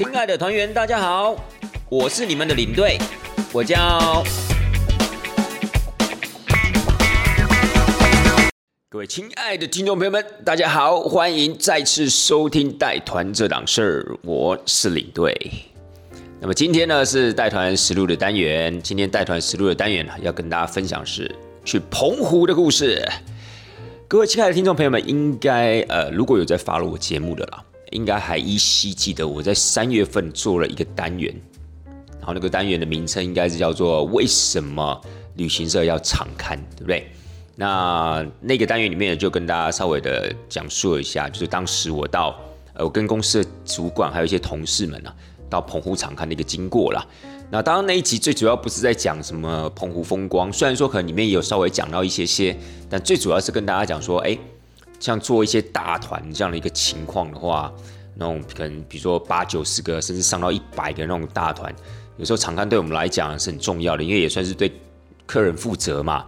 亲爱的团员，大家好，我是你们的领队，我叫。各位亲爱的听众朋友们，大家好，欢迎再次收听带团这档事儿，我是领队。那么今天呢是带团实录的单元，今天带团实录的单元呢要跟大家分享是去澎湖的故事。各位亲爱的听众朋友们，应该呃如果有在发了我节目的啦，应该还依稀记得我在三月份做了一个单元，然后那个单元的名称应该是叫做“为什么旅行社要常刊”，对不对？那那个单元里面就跟大家稍微的讲述一下，就是当时我到呃我跟公司的主管还有一些同事们啊。到澎湖常看的一个经过啦。那当然那一集最主要不是在讲什么澎湖风光，虽然说可能里面也有稍微讲到一些些，但最主要是跟大家讲说，哎，像做一些大团这样的一个情况的话，那种可能比如说八九十个，甚至上到一百个那种大团，有时候场刊对我们来讲是很重要的，因为也算是对客人负责嘛。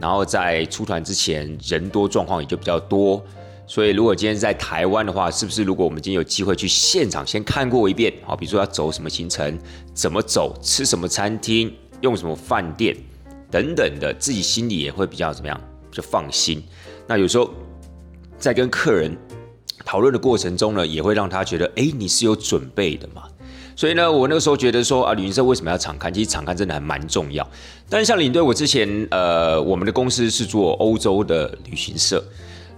然后在出团之前，人多状况也就比较多。所以，如果今天在台湾的话，是不是如果我们今天有机会去现场先看过一遍，好，比如说要走什么行程，怎么走，吃什么餐厅，用什么饭店等等的，自己心里也会比较怎么样，就放心。那有时候在跟客人讨论的过程中呢，也会让他觉得，哎，你是有准备的嘛。所以呢，我那个时候觉得说啊，旅行社为什么要敞开？其实敞开真的还蛮重要。但是像领队，我之前呃，我们的公司是做欧洲的旅行社。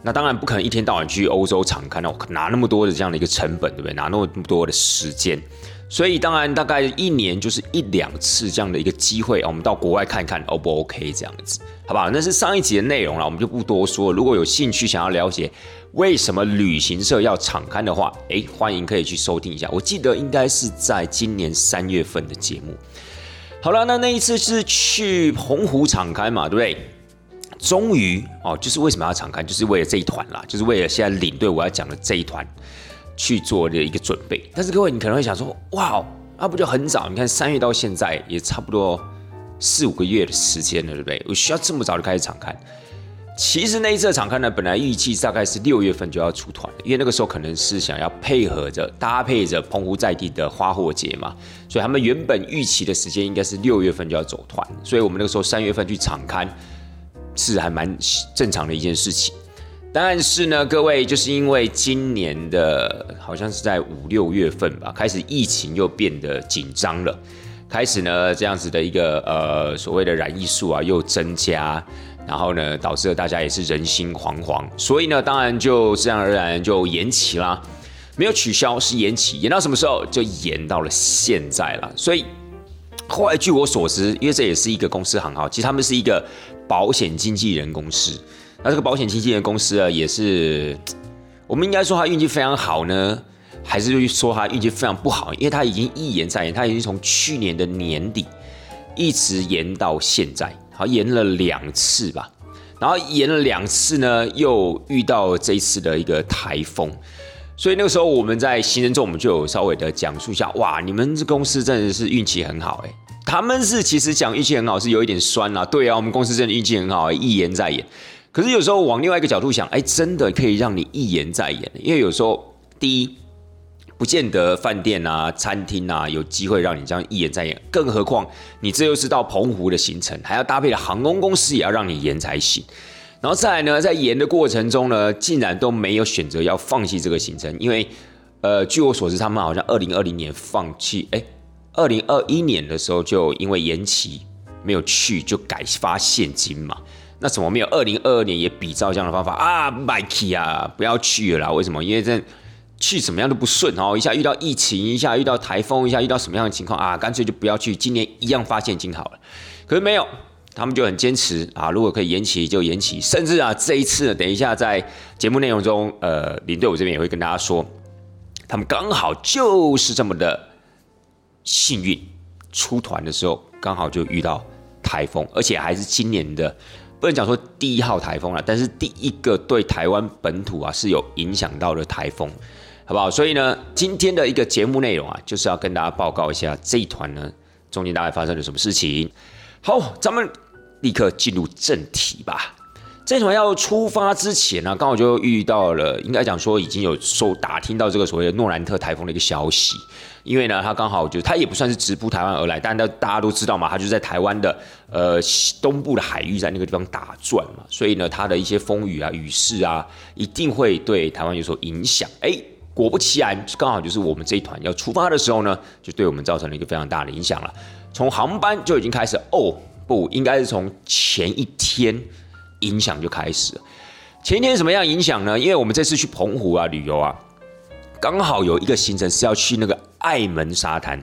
那当然不可能一天到晚去欧洲场看，那拿那么多的这样的一个成本，对不对？拿那么多的时间，所以当然大概一年就是一两次这样的一个机会我们到国外看看，O 不 OK 这样子，好不好？那是上一集的内容了，我们就不多说。如果有兴趣想要了解为什么旅行社要敞刊的话，诶，欢迎可以去收听一下。我记得应该是在今年三月份的节目。好了，那那一次是去澎湖敞开嘛，对不对？终于哦，就是为什么要敞开，就是为了这一团啦，就是为了现在领队我要讲的这一团去做的一个准备。但是各位，你可能会想说，哇，那不就很早？你看三月到现在也差不多四五个月的时间了，对不对？我需要这么早就开始敞开？其实那一次的敞开呢，本来预计大概是六月份就要出团因为那个时候可能是想要配合着搭配着澎湖在地的花火节嘛，所以他们原本预期的时间应该是六月份就要走团，所以我们那个时候三月份去敞开。是还蛮正常的一件事情，但是呢，各位就是因为今年的好像是在五六月份吧，开始疫情又变得紧张了，开始呢这样子的一个呃所谓的染疫数啊又增加，然后呢导致了大家也是人心惶惶，所以呢当然就自然而然就延期啦，没有取消是延期，延到什么时候就延到了现在了，所以后来据我所知，因为这也是一个公司行号，其实他们是一个。保险经纪人公司，那这个保险经纪人公司啊，也是我们应该说他运气非常好呢，还是说他运气非常不好？因为他已经一延再延，他已经从去年的年底一直延到现在，好延了两次吧。然后延了两次呢，又遇到这一次的一个台风，所以那个时候我们在行程中，我们就有稍微的讲述一下，哇，你们这公司真的是运气很好哎。他们是其实讲运气很好，是有一点酸啦。对啊，我们公司真的运气很好，一言再言。可是有时候往另外一个角度想，哎，真的可以让你一言再言。因为有时候，第一，不见得饭店啊、餐厅啊有机会让你这样一言再言。更何况你这又是到澎湖的行程，还要搭配的航空公司也要让你延才行。然后再来呢，在延的过程中呢，竟然都没有选择要放弃这个行程，因为呃，据我所知，他们好像二零二零年放弃，哎。二零二一年的时候，就因为延期没有去，就改发现金嘛。那怎么没有二零二二年也比照这样的方法啊，Mike 啊，不要去了啦！为什么？因为这去怎么样都不顺哦，一下遇到疫情，一下遇到台风，一下遇到什么样的情况啊？干脆就不要去，今年一样发现金好了。可是没有，他们就很坚持啊，如果可以延期就延期，甚至啊，这一次等一下在节目内容中，呃，领队我这边也会跟大家说，他们刚好就是这么的。幸运出团的时候，刚好就遇到台风，而且还是今年的，不能讲说第一号台风了，但是第一个对台湾本土啊是有影响到的台风，好不好？所以呢，今天的一个节目内容啊，就是要跟大家报告一下这一团呢中间大概发生了什么事情。好，咱们立刻进入正题吧。这团要出发之前呢，刚好就遇到了，应该讲说已经有收打听到这个所谓的诺兰特台风的一个消息。因为呢，他刚好就他也不算是直扑台湾而来，但大大家都知道嘛，他就在台湾的呃东部的海域，在那个地方打转嘛，所以呢，他的一些风雨啊、雨势啊，一定会对台湾有所影响。哎，果不其然，刚好就是我们这一团要出发的时候呢，就对我们造成了一个非常大的影响了。从航班就已经开始哦，不应该是从前一天影响就开始。前一天什么样影响呢？因为我们这次去澎湖啊旅游啊。刚好有一个行程是要去那个爱门沙滩，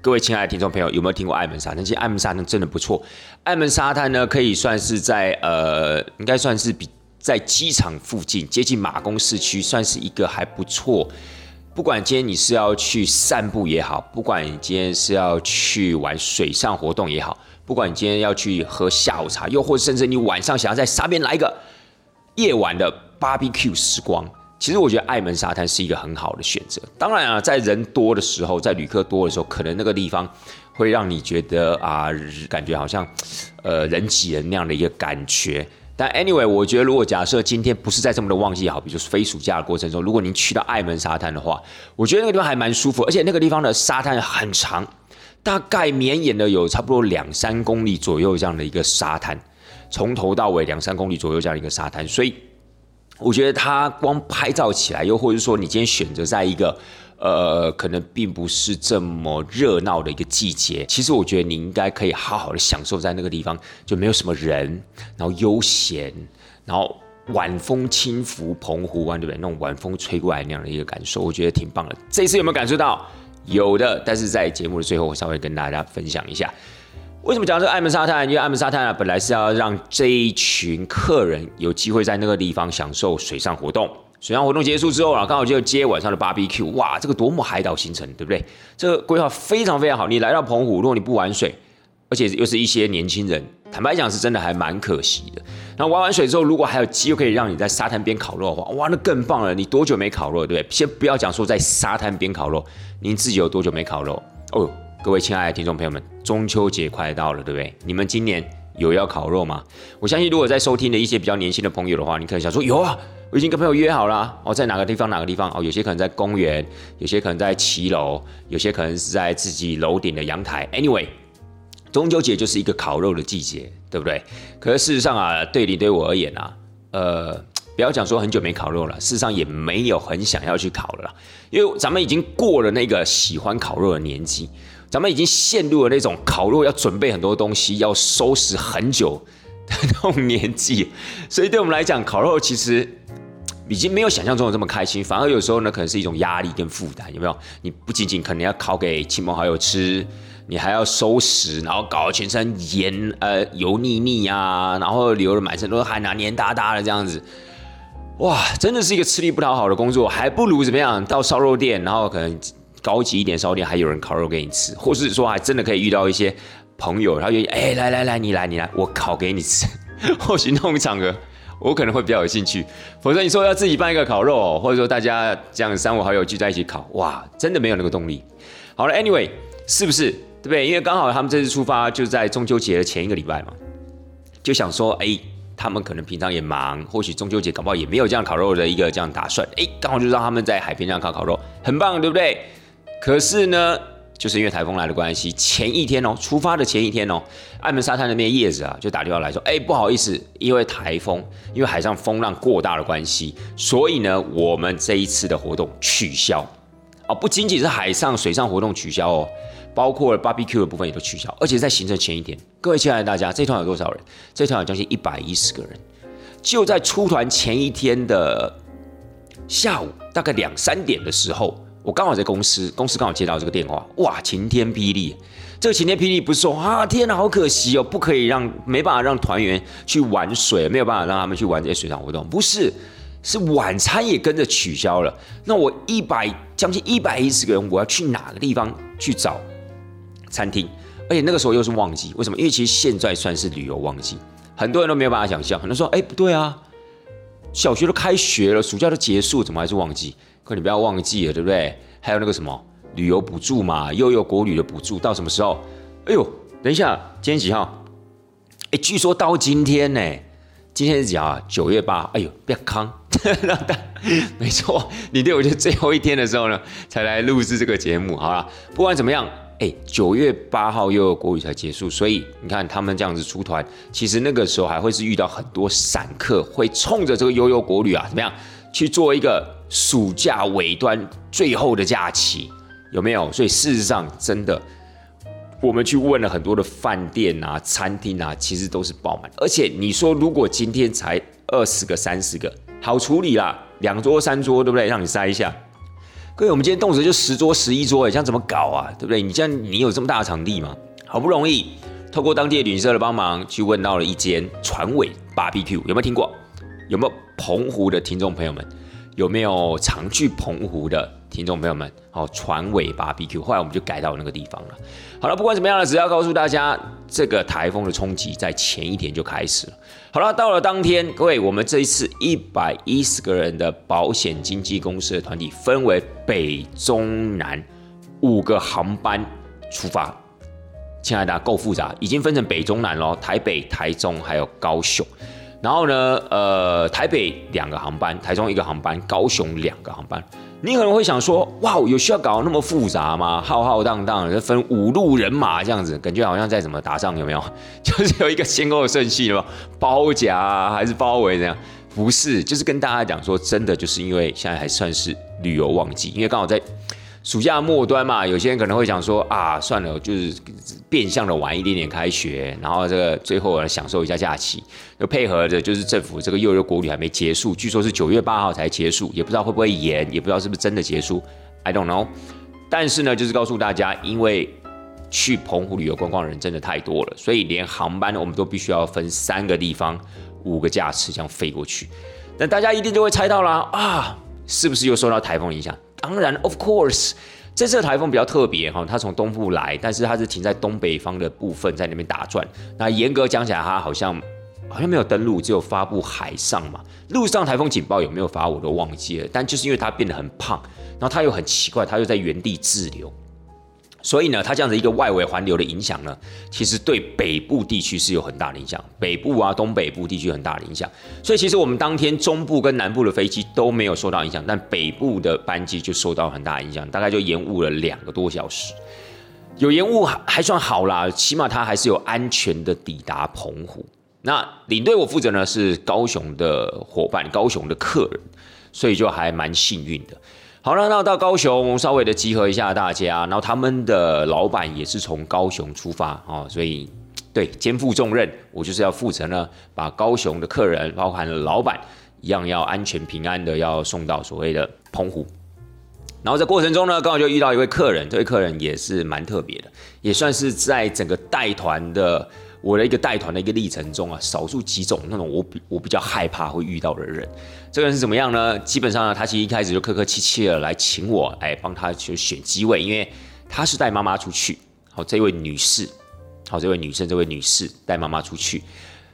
各位亲爱的听众朋友，有没有听过爱门沙滩？其实爱门沙滩真的不错。爱门沙滩呢，可以算是在呃，应该算是比在机场附近，接近马公市区，算是一个还不错。不管今天你是要去散步也好，不管你今天是要去玩水上活动也好，不管你今天要去喝下午茶，又或甚至你晚上想要在沙边来一个夜晚的 barbecue 时光。其实我觉得爱门沙滩是一个很好的选择。当然啊，在人多的时候，在旅客多的时候，可能那个地方会让你觉得啊，感觉好像呃人挤人那样的一个感觉。但 anyway，我觉得如果假设今天不是在这么的旺季，好，比如说非暑假的过程中，如果您去到爱门沙滩的话，我觉得那个地方还蛮舒服，而且那个地方的沙滩很长，大概绵延的有差不多两三公里左右这样的一个沙滩，从头到尾两三公里左右这样一个沙滩，所以。我觉得它光拍照起来，又或者说你今天选择在一个，呃，可能并不是这么热闹的一个季节，其实我觉得你应该可以好好的享受在那个地方，就没有什么人，然后悠闲，然后晚风轻拂澎湖湾，对不对？那种晚风吹过来那样的一个感受，我觉得挺棒的。这次有没有感受到？有的，但是在节目的最后，我稍微跟大家分享一下。为什么讲这个爱门沙滩？因为爱门沙滩啊，本来是要让这一群客人有机会在那个地方享受水上活动。水上活动结束之后啊，刚好就接晚上的 barbecue。哇，这个多么海岛行程，对不对？这个规划非常非常好。你来到澎湖，如果你不玩水，而且又是一些年轻人，坦白讲是真的还蛮可惜的。然后玩完水之后，如果还有机会可以让你在沙滩边烤肉的话，哇，那更棒了。你多久没烤肉，对不对？先不要讲说在沙滩边烤肉，您自己有多久没烤肉？哦。各位亲爱的听众朋友们，中秋节快到了，对不对？你们今年有要烤肉吗？我相信，如果在收听的一些比较年轻的朋友的话，你可能想说有啊，我已经跟朋友约好了哦，在哪个地方哪个地方哦，有些可能在公园，有些可能在骑楼，有些可能是在自己楼顶的阳台。Anyway，中秋节就是一个烤肉的季节，对不对？可是事实上啊，对你对我而言啊，呃。不要讲说很久没烤肉了，事实上也没有很想要去烤了啦，因为咱们已经过了那个喜欢烤肉的年纪，咱们已经陷入了那种烤肉要准备很多东西、要收拾很久的那种年纪，所以对我们来讲，烤肉其实已经没有想象中的这么开心，反而有时候呢，可能是一种压力跟负担，有没有？你不仅仅可能要烤给亲朋好友吃，你还要收拾，然后搞得全身盐呃油腻腻啊，然后流的满身都是汗啊，黏哒哒的这样子。哇，真的是一个吃力不讨好的工作，还不如怎么样到烧肉店，然后可能高级一点烧店还有人烤肉给你吃，或是说还真的可以遇到一些朋友，然后愿意哎来来来你来你来我烤给你吃，或许那种场合我可能会比较有兴趣，否则你说要自己办一个烤肉，或者说大家这样三五好友聚在一起烤，哇，真的没有那个动力。好了，Anyway，是不是对不对？因为刚好他们这次出发就在中秋节的前一个礼拜嘛，就想说哎。他们可能平常也忙，或许中秋节搞不好也没有这样烤肉的一个这样打算。哎，刚好就让他们在海边这样烤烤肉，很棒，对不对？可是呢，就是因为台风来的关系，前一天哦，出发的前一天哦，爱门沙滩那边叶子啊就打电话来说，哎，不好意思，因为台风，因为海上风浪过大的关系，所以呢，我们这一次的活动取消。哦，不仅仅是海上、水上活动取消哦。包括了 barbecue 的部分也都取消，而且在行程前一天，各位亲爱的大家，这团有多少人？这团有将近一百一十个人。就在出团前一天的下午，大概两三点的时候，我刚好在公司，公司刚好接到这个电话，哇，晴天霹雳！这个晴天霹雳不是说啊，天哪，好可惜哦，不可以让，没办法让团员去玩水，没有办法让他们去玩这些水上活动，不是，是晚餐也跟着取消了。那我一百将近一百一十个人，我要去哪个地方去找？餐厅，而且那个时候又是旺季，为什么？因为其实现在算是旅游旺季，很多人都没有办法想象。很多人说：“哎，不对啊，小学都开学了，暑假都结束，怎么还是旺季？”可你不要忘记了，对不对？还有那个什么旅游补助嘛，又有国旅的补助，到什么时候？哎呦，等一下，今天几号？哎，据说到今天呢，今天是几号？九月八，哎呦，别康，没错，你对我就最后一天的时候呢，才来录制这个节目。好了，不管怎么样，哎，九月八号又有国语才结束，所以你看他们这样子出团，其实那个时候还会是遇到很多散客，会冲着这个悠悠国旅啊，怎么样去做一个暑假尾端最后的假期，有没有？所以事实上，真的。我们去问了很多的饭店啊、餐厅啊，其实都是爆满。而且你说，如果今天才二十个、三十个，好处理啦，两桌、三桌，对不对？让你塞一下。各位，我们今天动辄就十桌、十一桌，哎，这样怎么搞啊？对不对？你这样，你有这么大的场地吗？好不容易透过当地的旅行社的帮忙，去问到了一间船尾 BBQ，有没有听过？有没有澎湖的听众朋友们？有没有常去澎湖的？听众朋友们，好，船尾 BBQ，后来我们就改到那个地方了。好了，不管怎么样呢，只要告诉大家，这个台风的冲击在前一天就开始了。好了，到了当天，各位，我们这一次一百一十个人的保险经纪公司的团体，分为北、中、南五个航班出发。亲爱的，够复杂，已经分成北、中、南喽，台北、台中还有高雄。然后呢，呃，台北两个航班，台中一个航班，高雄两个航班。你可能会想说，哇，有需要搞那么复杂吗？浩浩荡荡的分五路人马这样子，感觉好像在怎么打仗有没有？就是有一个先后顺序吗？包夹还是包围这样？不是，就是跟大家讲说，真的就是因为现在还算是旅游旺季，因为刚好在。暑假末端嘛，有些人可能会想说啊，算了，就是变相的晚一点点开学，然后这个最后来享受一下假期，就配合着就是政府这个幼儿国旅还没结束，据说是九月八号才结束，也不知道会不会延，也不知道是不是真的结束，I don't know。但是呢，就是告诉大家，因为去澎湖旅游观光的人真的太多了，所以连航班我们都必须要分三个地方，五个架次这样飞过去。那大家一定就会猜到啦，啊，是不是又受到台风影响？当然，of course，这次的台风比较特别哈，它从东部来，但是它是停在东北方的部分，在那边打转。那严格讲起来，它好像好像没有登陆，只有发布海上嘛。陆上台风警报有没有发，我都忘记了。但就是因为它变得很胖，然后它又很奇怪，它又在原地滞留。所以呢，它这样的一个外围环流的影响呢，其实对北部地区是有很大的影响，北部啊、东北部地区很大的影响。所以其实我们当天中部跟南部的飞机都没有受到影响，但北部的班机就受到很大影响，大概就延误了两个多小时。有延误还算好啦，起码它还是有安全的抵达澎湖。那领队我负责呢是高雄的伙伴，高雄的客人，所以就还蛮幸运的。好了，那到高雄稍微的集合一下大家，然后他们的老板也是从高雄出发哦，所以对肩负重任，我就是要负责呢，把高雄的客人，包含了老板一样，要安全平安的要送到所谓的澎湖。然后在过程中呢，刚好就遇到一位客人，这位客人也是蛮特别的，也算是在整个带团的。我的一个带团的一个历程中啊，少数几种那种我比我比较害怕会遇到的人，这个人是怎么样呢？基本上呢，他其实一开始就客客气气的来请我，哎，帮他去选机位，因为他是带妈妈出去。好，这位女士，好，这位女生，这位女士带妈妈出去，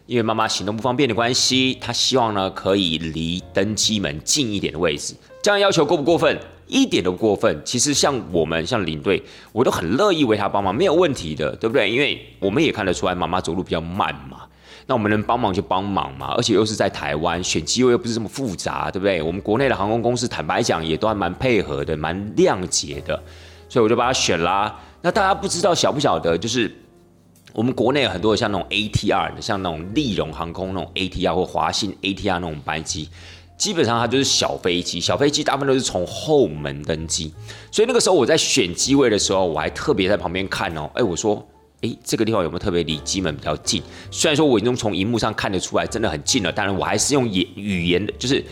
因为妈妈行动不方便的关系，她希望呢可以离登机门近一点的位置。这样要求过不过分？一点都过分。其实像我们像领队，我都很乐意为他帮忙，没有问题的，对不对？因为我们也看得出来妈妈走路比较慢嘛，那我们能帮忙就帮忙嘛。而且又是在台湾，选机位又不是这么复杂，对不对？我们国内的航空公司坦白讲也都还蛮配合的，蛮谅解的，所以我就把它选啦。那大家不知道晓不晓得，就是我们国内有很多像那种 ATR 的，像那种利荣航空那种 ATR 或华信 ATR 那种班机。基本上它就是小飞机，小飞机大部分都是从后门登机，所以那个时候我在选机位的时候，我还特别在旁边看哦，哎，我说，哎，这个地方有没有特别离机门比较近？虽然说我已经从荧幕上看得出来，真的很近了，但是我还是用言语言的，就是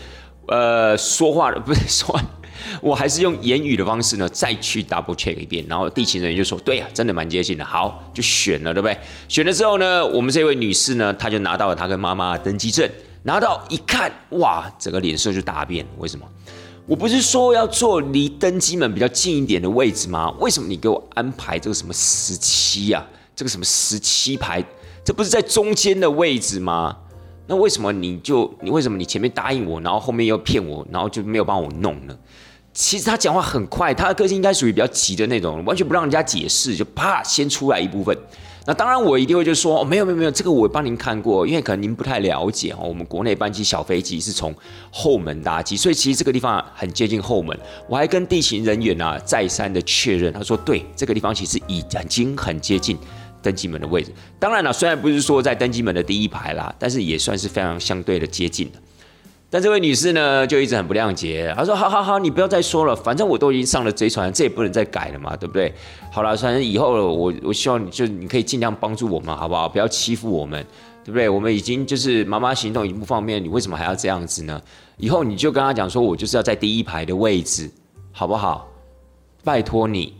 呃说话的，不是说，我还是用言语的方式呢，再去 double check 一遍，然后地勤人员就说，对呀，真的蛮接近的，好，就选了，对不对？选了之后呢，我们这位女士呢，她就拿到了她跟妈妈的登机证。拿到一看，哇，整个脸色就大变。为什么？我不是说要坐离登机门比较近一点的位置吗？为什么你给我安排这个什么十七呀？这个什么十七排，这不是在中间的位置吗？那为什么你就你为什么你前面答应我，然后后面又骗我，然后就没有帮我弄呢？其实他讲话很快，他的个性应该属于比较急的那种，完全不让人家解释，就啪先出来一部分。那当然，我一定会就说，没有没有没有，这个我帮您看过，因为可能您不太了解哦。我们国内班机小飞机是从后门搭机，所以其实这个地方很接近后门。我还跟地勤人员啊再三的确认，他说对，这个地方其实已已经很接近登机门的位置。当然了，虽然不是说在登机门的第一排啦，但是也算是非常相对的接近的。但这位女士呢，就一直很不谅解。她说：“好好好，你不要再说了，反正我都已经上了贼船，这也不能再改了嘛，对不对？好了，反正以后我我希望你就你可以尽量帮助我们，好不好？不要欺负我们，对不对？我们已经就是妈妈行动已经不方便，你为什么还要这样子呢？以后你就跟他讲说，我就是要在第一排的位置，好不好？拜托你，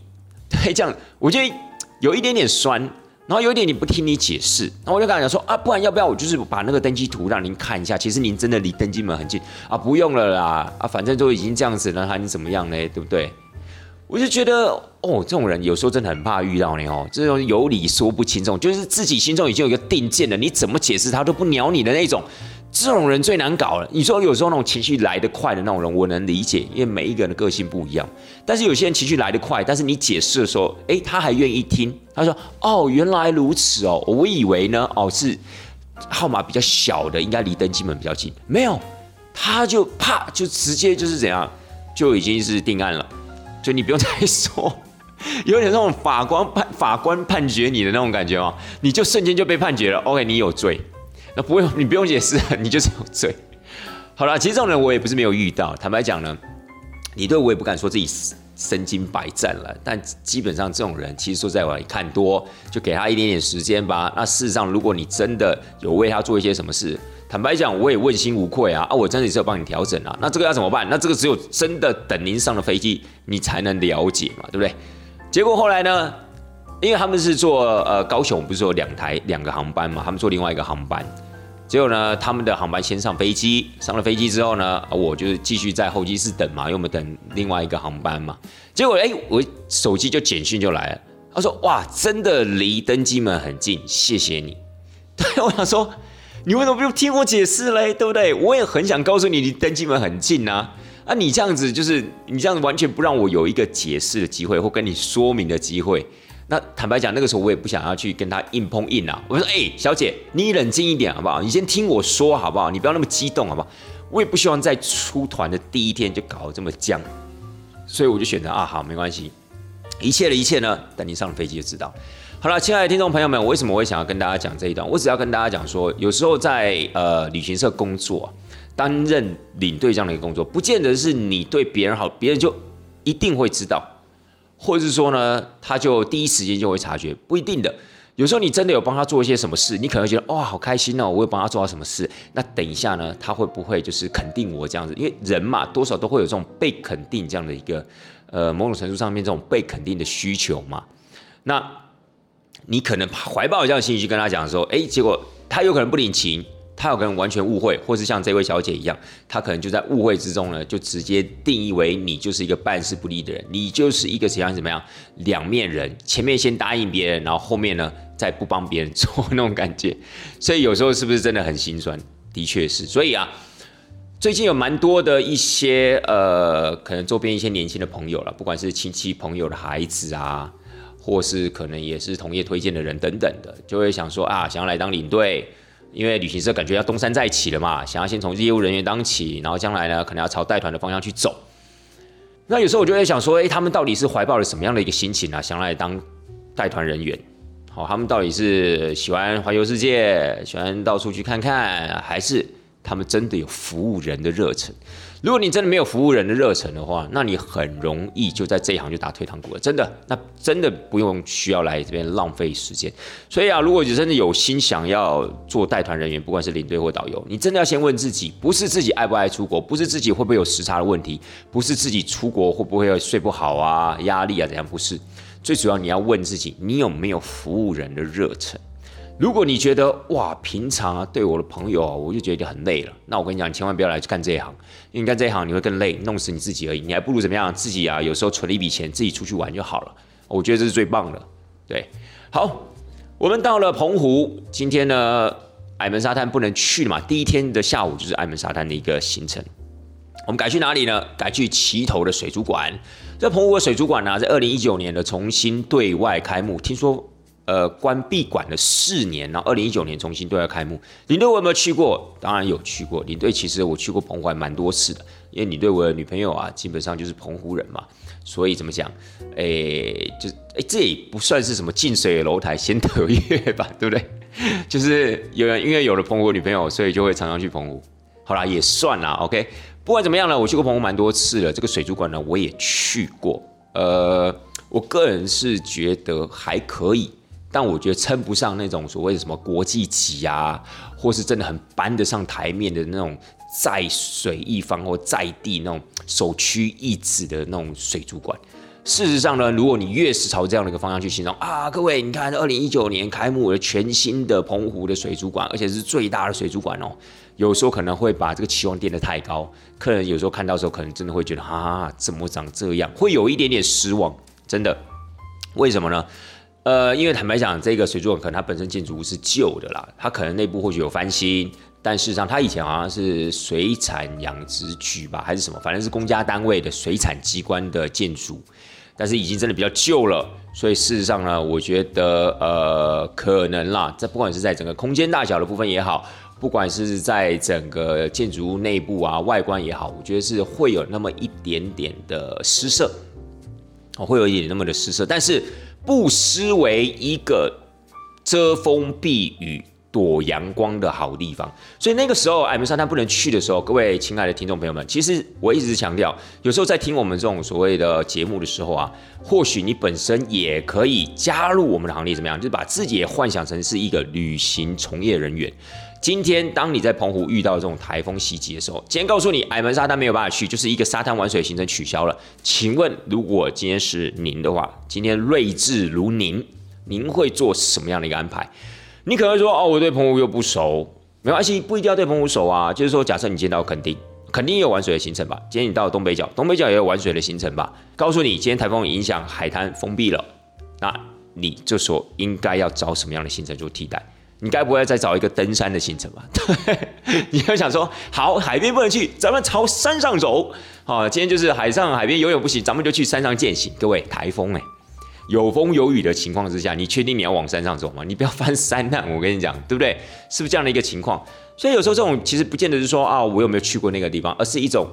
对，这样我觉得有一点点酸。”然后有点你不听你解释，然后我就跟他讲说啊，不然要不要我就是把那个登机图让您看一下？其实您真的离登机门很近啊，不用了啦啊，反正都已经这样子了，还能怎么样呢？对不对？我就觉得哦，这种人有时候真的很怕遇到你哦，这种有理说不清，这种就是自己心中已经有一个定见了，你怎么解释他都不鸟你的那种。这种人最难搞了。你说有时候那种情绪来得快的那种人，我能理解，因为每一个人的个性不一样。但是有些人情绪来得快，但是你解释的时候，诶，他还愿意听。他说：“哦，原来如此哦，我以为呢，哦是号码比较小的，应该离登机门比较近。没有，他就啪就直接就是怎样，就已经是定案了。就你不用再说，有点那种法官判法官判决你的那种感觉哦，你就瞬间就被判决了。OK，你有罪。”那不用，你不用解释，你就是有罪。好了，其实这种人我也不是没有遇到。坦白讲呢，你对我也不敢说自己身经百战了。但基本上这种人，其实说在我看多，就给他一点点时间吧。那事实上，如果你真的有为他做一些什么事，坦白讲，我也问心无愧啊。啊，我真的是有帮你调整啊。那这个要怎么办？那这个只有真的等您上了飞机，你才能了解嘛，对不对？结果后来呢，因为他们是坐呃高雄，不是有两台两个航班嘛，他们坐另外一个航班。结果呢，他们的航班先上飞机，上了飞机之后呢，我就继续在候机室等嘛，因为我们等另外一个航班嘛。结果哎，我手机就简讯就来了，他说：“哇，真的离登机门很近，谢谢你。”对我想说，你为什么不用听我解释嘞？对不对？我也很想告诉你，离登机门很近呐。啊，你这样子就是你这样子完全不让我有一个解释的机会，或跟你说明的机会。那坦白讲，那个时候我也不想要去跟他硬碰硬啊。我说：“哎，小姐，你冷静一点好不好？你先听我说好不好？你不要那么激动好不好？我也不希望在出团的第一天就搞得这么僵，所以我就选择啊，好，没关系，一切的一切呢，等你上了飞机就知道。好了，亲爱的听众朋友们，我为什么会想要跟大家讲这一段？我只要跟大家讲说，有时候在呃旅行社工作，担任领队这样的一个工作，不见得是你对别人好，别人就一定会知道。”或者是说呢，他就第一时间就会察觉，不一定的。有时候你真的有帮他做一些什么事，你可能觉得哇，好开心哦，我有帮他做到什么事。那等一下呢，他会不会就是肯定我这样子？因为人嘛，多少都会有这种被肯定这样的一个呃某种程度上面这种被肯定的需求嘛。那你可能怀抱这样的心去跟他讲说，哎，结果他有可能不领情。他有可能完全误会，或是像这位小姐一样，他可能就在误会之中呢，就直接定义为你就是一个办事不力的人，你就是一个怎样怎么样两面人，前面先答应别人，然后后面呢再不帮别人做那种感觉，所以有时候是不是真的很心酸？的确是，所以啊，最近有蛮多的一些呃，可能周边一些年轻的朋友了，不管是亲戚朋友的孩子啊，或是可能也是同业推荐的人等等的，就会想说啊，想要来当领队。因为旅行社感觉要东山再起了嘛，想要先从业务人员当起，然后将来呢可能要朝带团的方向去走。那有时候我就在想说，哎，他们到底是怀抱了什么样的一个心情啊，想来当带团人员？好，他们到底是喜欢环游世界，喜欢到处去看看，还是他们真的有服务人的热忱？如果你真的没有服务人的热忱的话，那你很容易就在这一行就打退堂鼓了。真的，那真的不用需要来这边浪费时间。所以啊，如果你真的有心想要做带团人员，不管是领队或导游，你真的要先问自己，不是自己爱不爱出国，不是自己会不会有时差的问题，不是自己出国会不会睡不好啊、压力啊怎样，不是。最主要你要问自己，你有没有服务人的热忱。如果你觉得哇，平常啊对我的朋友啊，我就觉得很累了，那我跟你讲，你千万不要来干这一行，因为干这一行你会更累，弄死你自己而已。你还不如怎么样，自己啊有时候存了一笔钱，自己出去玩就好了。我觉得这是最棒的。对，好，我们到了澎湖，今天呢，矮门沙滩不能去嘛，第一天的下午就是矮门沙滩的一个行程。我们改去哪里呢？改去旗头的水族馆。这澎湖的水族馆呢，在二零一九年的重新对外开幕，听说。呃关闭馆了四年，然后二零一九年重新对外开幕。领队我有没有去过？当然有去过。领队其实我去过澎湖蛮多次的，因为领队我的女朋友啊，基本上就是澎湖人嘛，所以怎么讲？哎，就哎这也不算是什么近水楼台先得月吧，对不对？就是有人因为有了澎湖女朋友，所以就会常常去澎湖。好啦，也算啦，OK。不管怎么样呢，我去过澎湖蛮多次了。这个水族馆呢，我也去过。呃，我个人是觉得还可以，但我觉得称不上那种所谓的什么国际级啊，或是真的很搬得上台面的那种在水一方或在地那种首屈一指的那种水族馆。事实上呢，如果你越是朝这样的一个方向去形容啊，各位，你看，二零一九年开幕了全新的澎湖的水族馆，而且是最大的水族馆哦。有时候可能会把这个期望垫得太高，客人有时候看到时候可能真的会觉得啊，怎么长这样，会有一点点失望，真的。为什么呢？呃，因为坦白讲，这个水族馆可能它本身建筑物是旧的啦，它可能内部或许有翻新，但事实上它以前好像是水产养殖局吧，还是什么，反正是公家单位的水产机关的建筑，但是已经真的比较旧了，所以事实上呢，我觉得呃，可能啦，这不管是在整个空间大小的部分也好。不管是在整个建筑物内部啊，外观也好，我觉得是会有那么一点点的失色，哦，会有一点那么的失色，但是不失为一个遮风避雨。躲阳光的好地方，所以那个时候艾门沙滩不能去的时候，各位亲爱的听众朋友们，其实我一直强调，有时候在听我们这种所谓的节目的时候啊，或许你本身也可以加入我们的行列，怎么样？就是把自己也幻想成是一个旅行从业人员。今天当你在澎湖遇到这种台风袭击的时候，今天告诉你矮门沙滩没有办法去，就是一个沙滩玩水行程取消了。请问，如果今天是您的话，今天睿智如您，您会做什么样的一个安排？你可能说哦，我对澎湖又不熟，没关系，不一定要对澎湖熟啊。就是说，假设你今天到垦丁，垦丁也有玩水的行程吧？今天你到东北角，东北角也有玩水的行程吧？告诉你，今天台风影响海滩封闭了，那你这时候应该要找什么样的行程做替代？你该不会再找一个登山的行程吧？对，你要想说，好，海边不能去，咱们朝山上走。好，今天就是海上海边游泳不行，咱们就去山上践行。各位，台风哎。有风有雨的情况之下，你确定你要往山上走吗？你不要翻山难，我跟你讲，对不对？是不是这样的一个情况？所以有时候这种其实不见得是说啊，我有没有去过那个地方，而是一种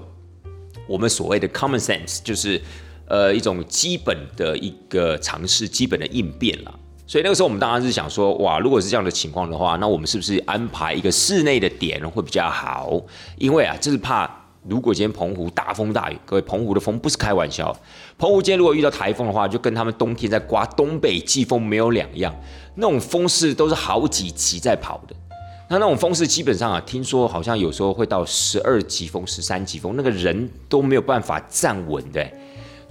我们所谓的 common sense，就是呃一种基本的一个尝试、基本的应变了。所以那个时候我们当然是想说，哇，如果是这样的情况的话，那我们是不是安排一个室内的点会比较好？因为啊，就是怕。如果今天澎湖大风大雨，各位，澎湖的风不是开玩笑。澎湖今天如果遇到台风的话，就跟他们冬天在刮东北季风没有两样。那种风势都是好几级在跑的。那那种风势基本上啊，听说好像有时候会到十二级风、十三级风，那个人都没有办法站稳的。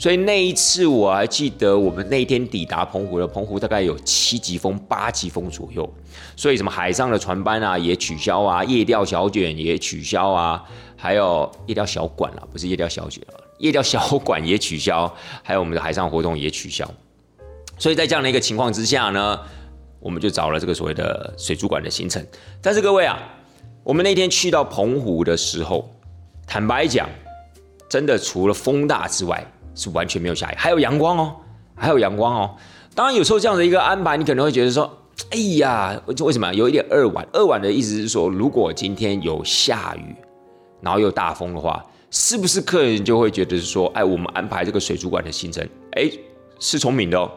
所以那一次我还记得，我们那天抵达澎湖的澎湖大概有七级风、八级风左右。所以什么海上的船班啊也取消啊，夜钓小卷也取消啊。还有夜钓小馆啊，不是夜钓小姐了，夜钓小馆也取消，还有我们的海上活动也取消。所以在这样的一个情况之下呢，我们就找了这个所谓的水族馆的行程。但是各位啊，我们那天去到澎湖的时候，坦白讲，真的除了风大之外，是完全没有下雨，还有阳光哦，还有阳光哦。当然有时候这样的一个安排，你可能会觉得说，哎呀，为什么有一点二晚？二晚的意思是说，如果今天有下雨。然后又大风的话，是不是客人就会觉得是说，哎，我们安排这个水族馆的行程，哎，是聪明的哦，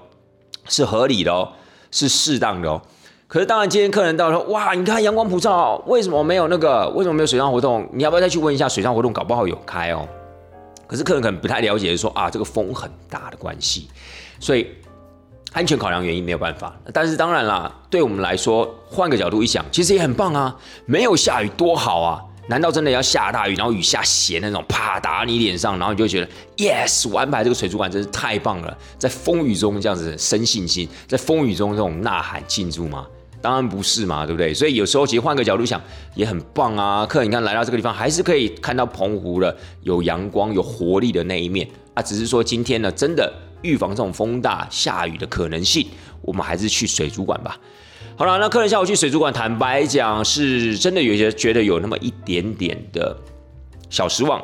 是合理的哦，是适当的哦。可是当然，今天客人到了，哇，你看阳光普照，为什么没有那个？为什么没有水上活动？你要不要再去问一下水上活动？搞不好有开哦。可是客人可能不太了解，说啊，这个风很大的关系，所以安全考量原因没有办法。但是当然啦，对我们来说，换个角度一想，其实也很棒啊，没有下雨多好啊。难道真的要下大雨，然后雨下斜那种，啪打你脸上，然后你就觉得，yes，我安排这个水族馆真是太棒了，在风雨中这样子生信心，在风雨中这种呐喊庆祝吗？当然不是嘛，对不对？所以有时候其实换个角度想，也很棒啊。客人你看来到这个地方，还是可以看到澎湖的有阳光、有活力的那一面啊。只是说今天呢，真的预防这种风大下雨的可能性，我们还是去水族馆吧。好了，那客人下午去水族馆，坦白讲是真的有些觉得有那么一点点的小失望，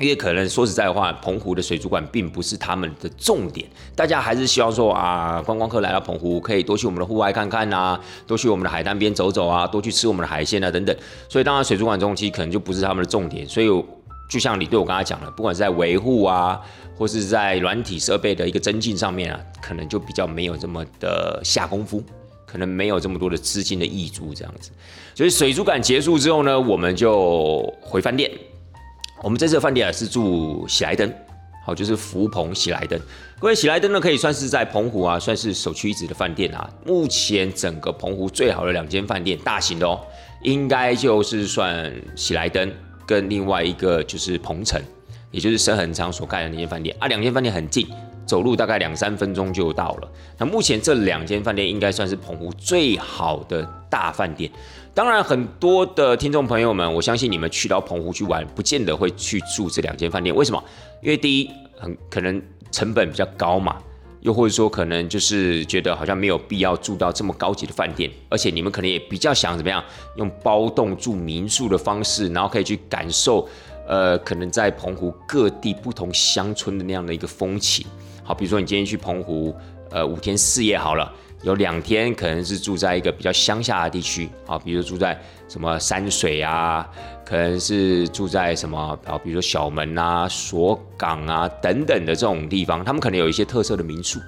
因为可能说实在话，澎湖的水族馆并不是他们的重点，大家还是希望说啊，观光客来到澎湖可以多去我们的户外看看啊，多去我们的海滩边走走啊，多去吃我们的海鲜啊等等。所以当然水族馆中期可能就不是他们的重点。所以就像你对我刚才讲的，不管是在维护啊，或是在软体设备的一个增进上面啊，可能就比较没有这么的下功夫，可能没有这么多的资金的溢注这样子。所以水族馆结束之后呢，我们就回饭店。我们这次的饭店啊是住喜来登，好，就是福朋喜来登。各位喜来登呢，可以算是在澎湖啊，算是首屈一指的饭店啊。目前整个澎湖最好的两间饭店，大型的哦，应该就是算喜来登跟另外一个就是鹏城，也就是沈恒昌所盖的那间饭店啊。两间饭店很近，走路大概两三分钟就到了。那目前这两间饭店应该算是澎湖最好的大饭店。当然，很多的听众朋友们，我相信你们去到澎湖去玩，不见得会去住这两间饭店。为什么？因为第一，很可能成本比较高嘛，又或者说可能就是觉得好像没有必要住到这么高级的饭店，而且你们可能也比较想怎么样，用包栋住民宿的方式，然后可以去感受，呃，可能在澎湖各地不同乡村的那样的一个风情。好，比如说你今天去澎湖，呃，五天四夜好了。有两天可能是住在一个比较乡下的地区啊，比如住在什么山水啊，可能是住在什么啊，比如说小门啊、锁港啊等等的这种地方，他们可能有一些特色的民宿。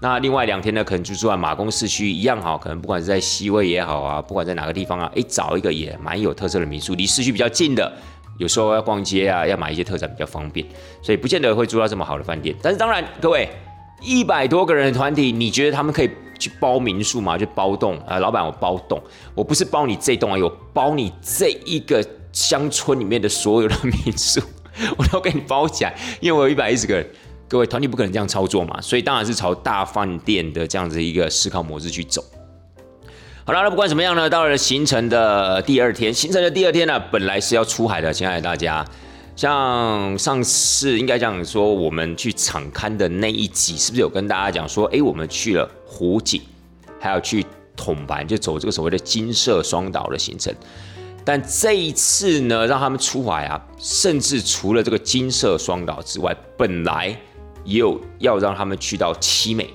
那另外两天呢，可能就住在马公市区一样好，可能不管是在西位也好啊，不管在哪个地方啊，哎，找一个也蛮有特色的民宿，离市区比较近的，有时候要逛街啊，要买一些特产比较方便，所以不见得会住到这么好的饭店。但是当然，各位一百多个人的团体，你觉得他们可以？去包民宿吗，就包栋啊！老板，我包栋，我不是包你这栋啊，有包你这一个乡村里面的所有的民宿，我都给你包起来。因为我有一百一十个人，各位团体不可能这样操作嘛，所以当然是朝大饭店的这样子一个思考模式去走。好了，那不管怎么样呢，到了行程的第二天，行程的第二天呢，本来是要出海的，亲爱的大家。像上次应该讲说，我们去敞刊的那一集，是不是有跟大家讲说，哎，我们去了湖景，还有去统盘，就走这个所谓的金色双岛的行程。但这一次呢，让他们出海啊，甚至除了这个金色双岛之外，本来也有要让他们去到七美，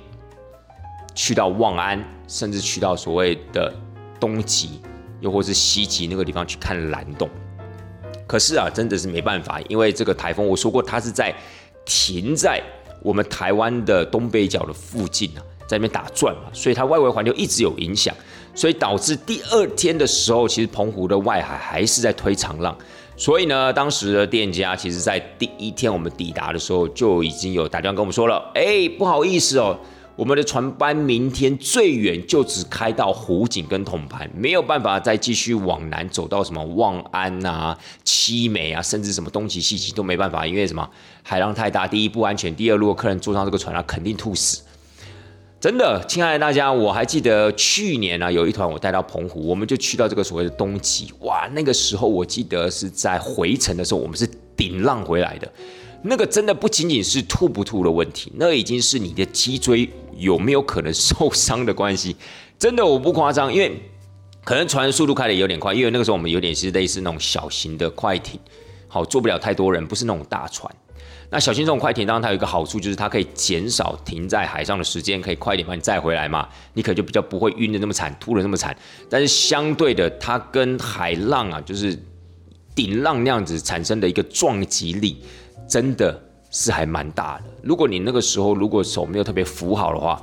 去到望安，甚至去到所谓的东极，又或是西极那个地方去看蓝洞。可是啊，真的是没办法，因为这个台风，我说过它是在停在我们台湾的东北角的附近啊，在那边打转嘛，所以它外围环流一直有影响，所以导致第二天的时候，其实澎湖的外海还是在推长浪，所以呢，当时的店家其实在第一天我们抵达的时候就已经有打电话跟我们说了，哎，不好意思哦。我们的船班明天最远就只开到湖景跟统盘，没有办法再继续往南走到什么望安啊、七美啊，甚至什么东极、西极都没办法，因为什么海浪太大，第一不安全，第二如果客人坐上这个船啊，肯定吐死。真的，亲爱的大家，我还记得去年啊，有一团我带到澎湖，我们就去到这个所谓的东极，哇，那个时候我记得是在回程的时候，我们是顶浪回来的。那个真的不仅仅是吐不吐的问题，那已经是你的脊椎有没有可能受伤的关系。真的我不夸张，因为可能船速度开的有点快，因为那个时候我们有点是类似那种小型的快艇，好坐不了太多人，不是那种大船。那小型这种快艇，当然它有一个好处，就是它可以减少停在海上的时间，可以快点把你载回来嘛，你可能就比较不会晕的那么惨，吐的那么惨。但是相对的，它跟海浪啊，就是顶浪那样子产生的一个撞击力。真的是还蛮大的。如果你那个时候如果手没有特别扶好的话，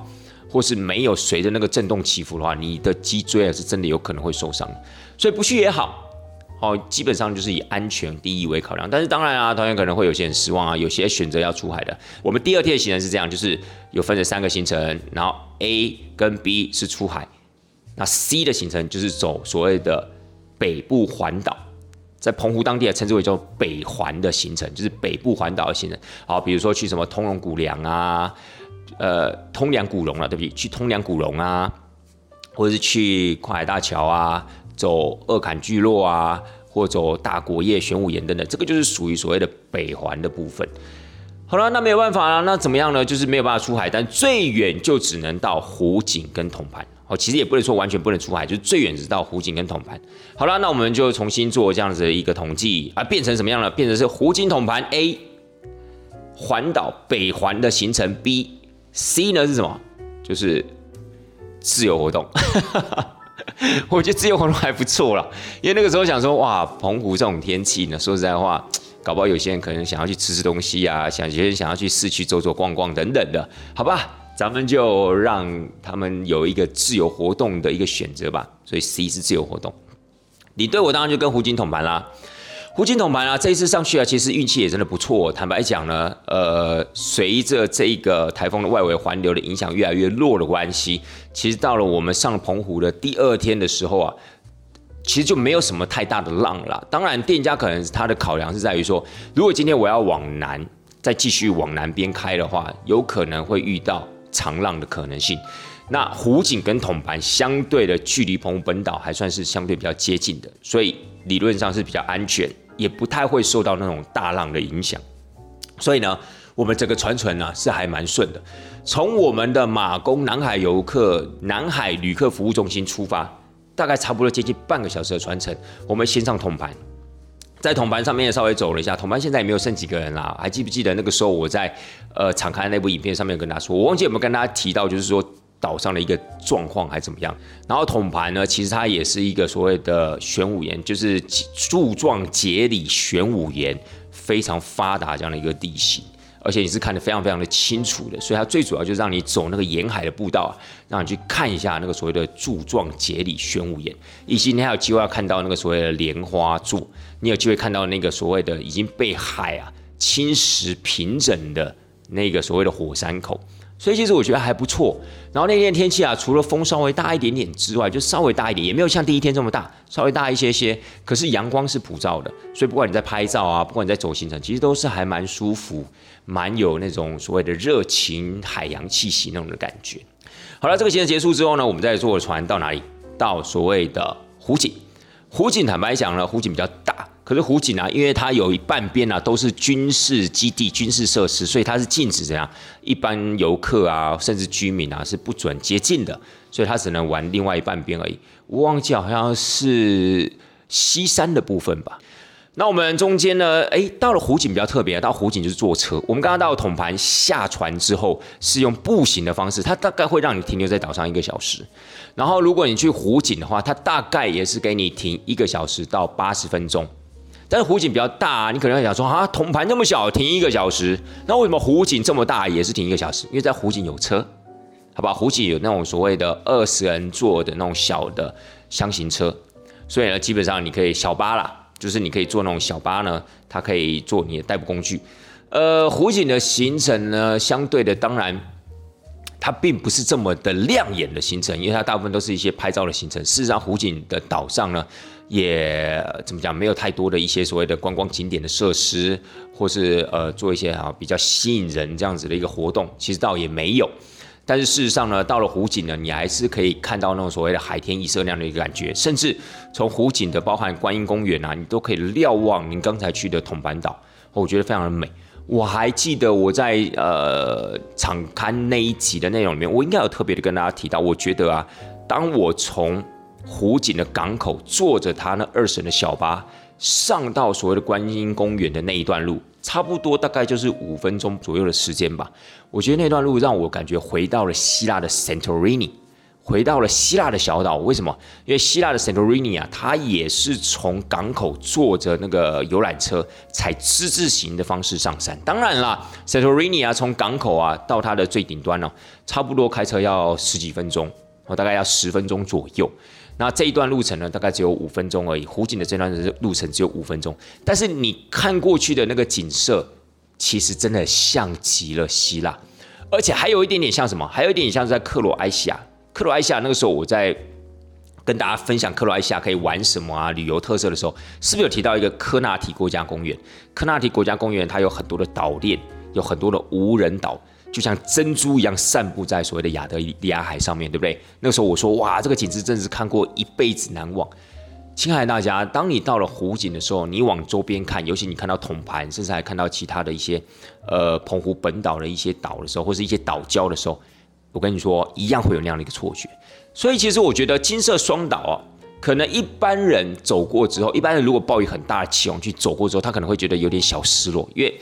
或是没有随着那个震动起伏的话，你的脊椎啊是真的有可能会受伤。所以不去也好，好，基本上就是以安全第一为考量。但是当然啊，团员可能会有些人失望啊，有些选择要出海的。我们第二天的行程是这样，就是有分成三个行程，然后 A 跟 B 是出海，那 C 的行程就是走所谓的北部环岛。在澎湖当地啊，称之为叫北环的行程，就是北部环岛的行程。好，比如说去什么通龙古梁啊，呃，通梁古龙啊，对不起，去通梁古龙啊，或者是去跨海大桥啊，走二坎聚落啊，或走大国业玄武岩等等，这个就是属于所谓的北环的部分。好了，那没有办法了，那怎么样呢？就是没有办法出海，但最远就只能到湖景跟铜盘。哦，其实也不能说完全不能出海，就是最远只到湖景跟统盘。好了，那我们就重新做这样子的一个统计啊，变成什么样了？变成是湖景统盘 A 环岛北环的行程 B，C 呢是什么？就是自由活动。我觉得自由活动还不错了，因为那个时候想说，哇，澎湖这种天气呢，说实在话，搞不好有些人可能想要去吃吃东西啊，想有些人想要去市区走走逛逛等等的，好吧，咱们就让他们有一个自由活动的一个选择吧。所以 C 是自由活动，你对我当然就跟胡金统盘啦。胡金统盘啊，这一次上去啊，其实运气也真的不错。坦白讲呢，呃，随着这个台风的外围环流的影响越来越弱的关系，其实到了我们上澎湖的第二天的时候啊，其实就没有什么太大的浪了。当然，店家可能他的考量是在于说，如果今天我要往南，再继续往南边开的话，有可能会遇到长浪的可能性。那湖景跟统盘相对的距离澎湖本岛还算是相对比较接近的，所以理论上是比较安全。也不太会受到那种大浪的影响，所以呢，我们整个船程呢是还蛮顺的。从我们的马公南海游客南海旅客服务中心出发，大概差不多接近半个小时的船程。我们先上统盘，在统盘上面也稍微走了一下，统盘现在也没有剩几个人啦。还记不记得那个时候我在呃敞开那部影片上面跟大家说，我忘记有没有跟大家提到，就是说。岛上的一个状况还怎么样？然后桶盘呢，其实它也是一个所谓的玄武岩，就是柱状节理玄武岩非常发达这样的一个地形，而且你是看得非常非常的清楚的。所以它最主要就是让你走那个沿海的步道，让你去看一下那个所谓的柱状节理玄武岩，以及你还有机会要看到那个所谓的莲花柱，你有机会看到那个所谓的已经被海啊侵蚀平整的那个所谓的火山口。所以其实我觉得还不错。然后那天天气啊，除了风稍微大一点点之外，就稍微大一点，也没有像第一天这么大，稍微大一些些。可是阳光是普照的，所以不管你在拍照啊，不管你在走行程，其实都是还蛮舒服，蛮有那种所谓的热情海洋气息那种的感觉。好了，这个行程结束之后呢，我们再坐船到哪里？到所谓的湖景。湖景坦白讲呢，湖景比较大。可是湖景啊，因为它有一半边啊都是军事基地、军事设施，所以它是禁止怎样一般游客啊，甚至居民啊是不准接近的，所以它只能玩另外一半边而已。我忘记好像是西山的部分吧。那我们中间呢，哎，到了湖景比较特别，到湖景就是坐车。我们刚刚到统盘下船之后是用步行的方式，它大概会让你停留在岛上一个小时。然后如果你去湖景的话，它大概也是给你停一个小时到八十分钟。但是湖景比较大，啊你可能会想说啊，统盘那么小，停一个小时，那为什么湖景这么大也是停一个小时？因为在湖景有车，好吧，湖景有那种所谓的二十人坐的那种小的箱型车，所以呢，基本上你可以小巴啦，就是你可以坐那种小巴呢，它可以做你的代步工具。呃，湖景的行程呢，相对的当然它并不是这么的亮眼的行程，因为它大部分都是一些拍照的行程。事实上，湖景的岛上呢。也怎么讲，没有太多的一些所谓的观光景点的设施，或是呃做一些啊比较吸引人这样子的一个活动，其实倒也没有。但是事实上呢，到了湖景呢，你还是可以看到那种所谓的海天一色那样的一个感觉，甚至从湖景的包含观音公园啊，你都可以瞭望您刚才去的铜板岛，我觉得非常的美。我还记得我在呃场刊那一集的内容里面，我应该有特别的跟大家提到，我觉得啊，当我从湖景的港口，坐着他那二审的小巴上到所谓的观音公园的那一段路，差不多大概就是五分钟左右的时间吧。我觉得那段路让我感觉回到了希腊的 Santorini，回到了希腊的小岛。为什么？因为希腊的 Santorini 啊，它也是从港口坐着那个游览车，采之字形的方式上山。当然啦，Santorini 啊，从港口啊到它的最顶端呢，差不多开车要十几分钟，我大概要十分钟左右。那这一段路程呢，大概只有五分钟而已。湖景的这段路程只有五分钟，但是你看过去的那个景色，其实真的像极了希腊，而且还有一点点像什么？还有一点点像是在克罗埃西亚。克罗埃西亚那个时候，我在跟大家分享克罗埃西亚可以玩什么啊，旅游特色的时候，是不是有提到一个科纳提国家公园？科纳提国家公园它有很多的岛链，有很多的无人岛。就像珍珠一样散布在所谓的亚德里亚海上面对不对？那个时候我说哇，这个景致真是看过一辈子难忘。亲爱的大家，当你到了湖景的时候，你往周边看，尤其你看到统盘，甚至还看到其他的一些呃澎湖本岛的一些岛的时候，或是一些岛礁的时候，我跟你说，一样会有那样的一个错觉。所以其实我觉得金色双岛啊，可能一般人走过之后，一般人如果抱以很大的期望去走过之后，他可能会觉得有点小失落，因为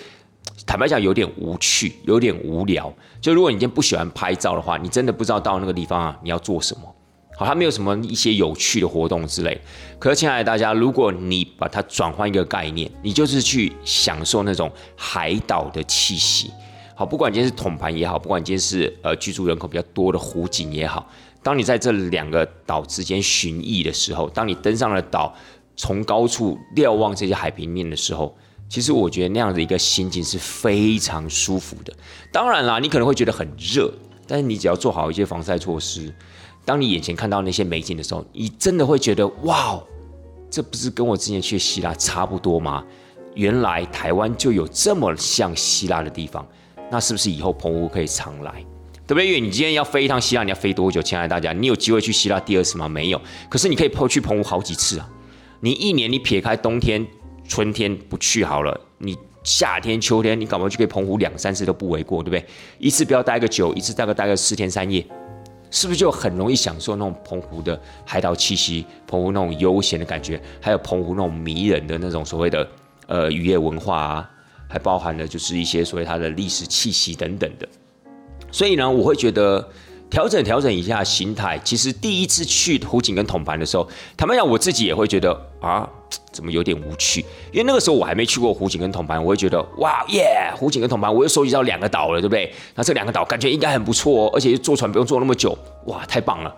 坦白讲有点无趣，有点无聊。就如果你今天不喜欢拍照的话，你真的不知道到那个地方啊你要做什么。好，它没有什么一些有趣的活动之类。可是，亲爱的大家，如果你把它转换一个概念，你就是去享受那种海岛的气息。好，不管今天是统盘也好，不管今天是呃居住人口比较多的湖景也好，当你在这两个岛之间寻觅的时候，当你登上了岛，从高处瞭望这些海平面的时候，其实我觉得那样的一个心情是非常舒服的。当然啦，你可能会觉得很热，但是你只要做好一些防晒措施。当你眼前看到那些美景的时候，你真的会觉得哇，这不是跟我之前去希腊差不多吗？原来台湾就有这么像希腊的地方，那是不是以后澎湖可以常来？特别？因为你今天要飞一趟希腊，你要飞多久？亲爱的大家，你有机会去希腊第二次吗？没有。可是你可以去澎湖好几次啊！你一年你撇开冬天、春天不去好了，你夏天、秋天你搞不好就可以澎湖两三次都不为过，对不对？一次不要待个久，一次大概待个四天三夜。是不是就很容易享受那种澎湖的海岛气息，澎湖那种悠闲的感觉，还有澎湖那种迷人的那种所谓的呃渔业文化啊，还包含了就是一些所谓它的历史气息等等的。所以呢，我会觉得调整调整一下心态。其实第一次去湖景跟统盘的时候，坦白讲，我自己也会觉得啊。怎么有点无趣？因为那个时候我还没去过湖景跟铜盘，我会觉得哇耶，湖景跟铜盘，我又收集到两个岛了，对不对？那这两个岛感觉应该很不错哦，而且坐船不用坐那么久，哇，太棒了！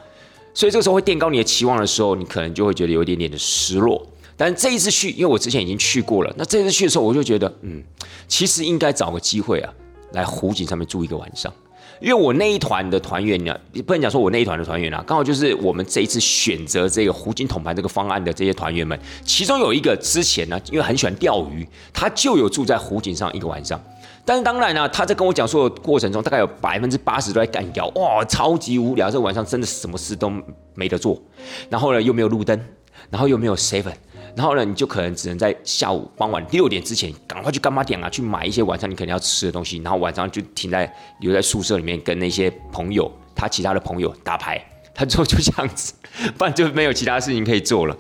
所以这个时候会垫高你的期望的时候，你可能就会觉得有一点点的失落。但这一次去，因为我之前已经去过了，那这一次去的时候，我就觉得，嗯，其实应该找个机会啊，来湖景上面住一个晚上。因为我那一团的团员呢，也不能讲说我那一团的团员啊，刚好就是我们这一次选择这个湖景统盘这个方案的这些团员们，其中有一个之前呢，因为很喜欢钓鱼，他就有住在湖景上一个晚上。但是当然呢，他在跟我讲述的过程中，大概有百分之八十都在干钓，哇，超级无聊，这晚上真的什么事都没得做。然后呢，又没有路灯，然后又没有 seven。然后呢，你就可能只能在下午傍晚六点之前赶快去干妈点啊，去买一些晚上你肯定要吃的东西。然后晚上就停在留在宿舍里面，跟那些朋友，他其他的朋友打牌。他之后就这样子，不然就没有其他事情可以做了。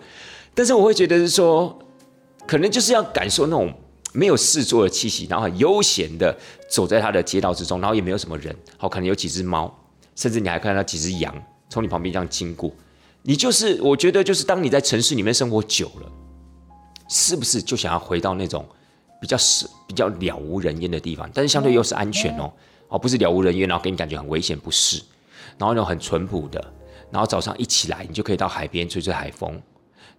但是我会觉得是说，可能就是要感受那种没有事做的气息，然后很悠闲的走在他的街道之中，然后也没有什么人，好，可能有几只猫，甚至你还看到几只羊从你旁边这样经过。你就是，我觉得就是当你在城市里面生活久了。是不是就想要回到那种比较是比较了无人烟的地方，但是相对又是安全哦，哦不是了无人烟，然后给你感觉很危险，不是，然后那种很淳朴的，然后早上一起来，你就可以到海边吹吹海风，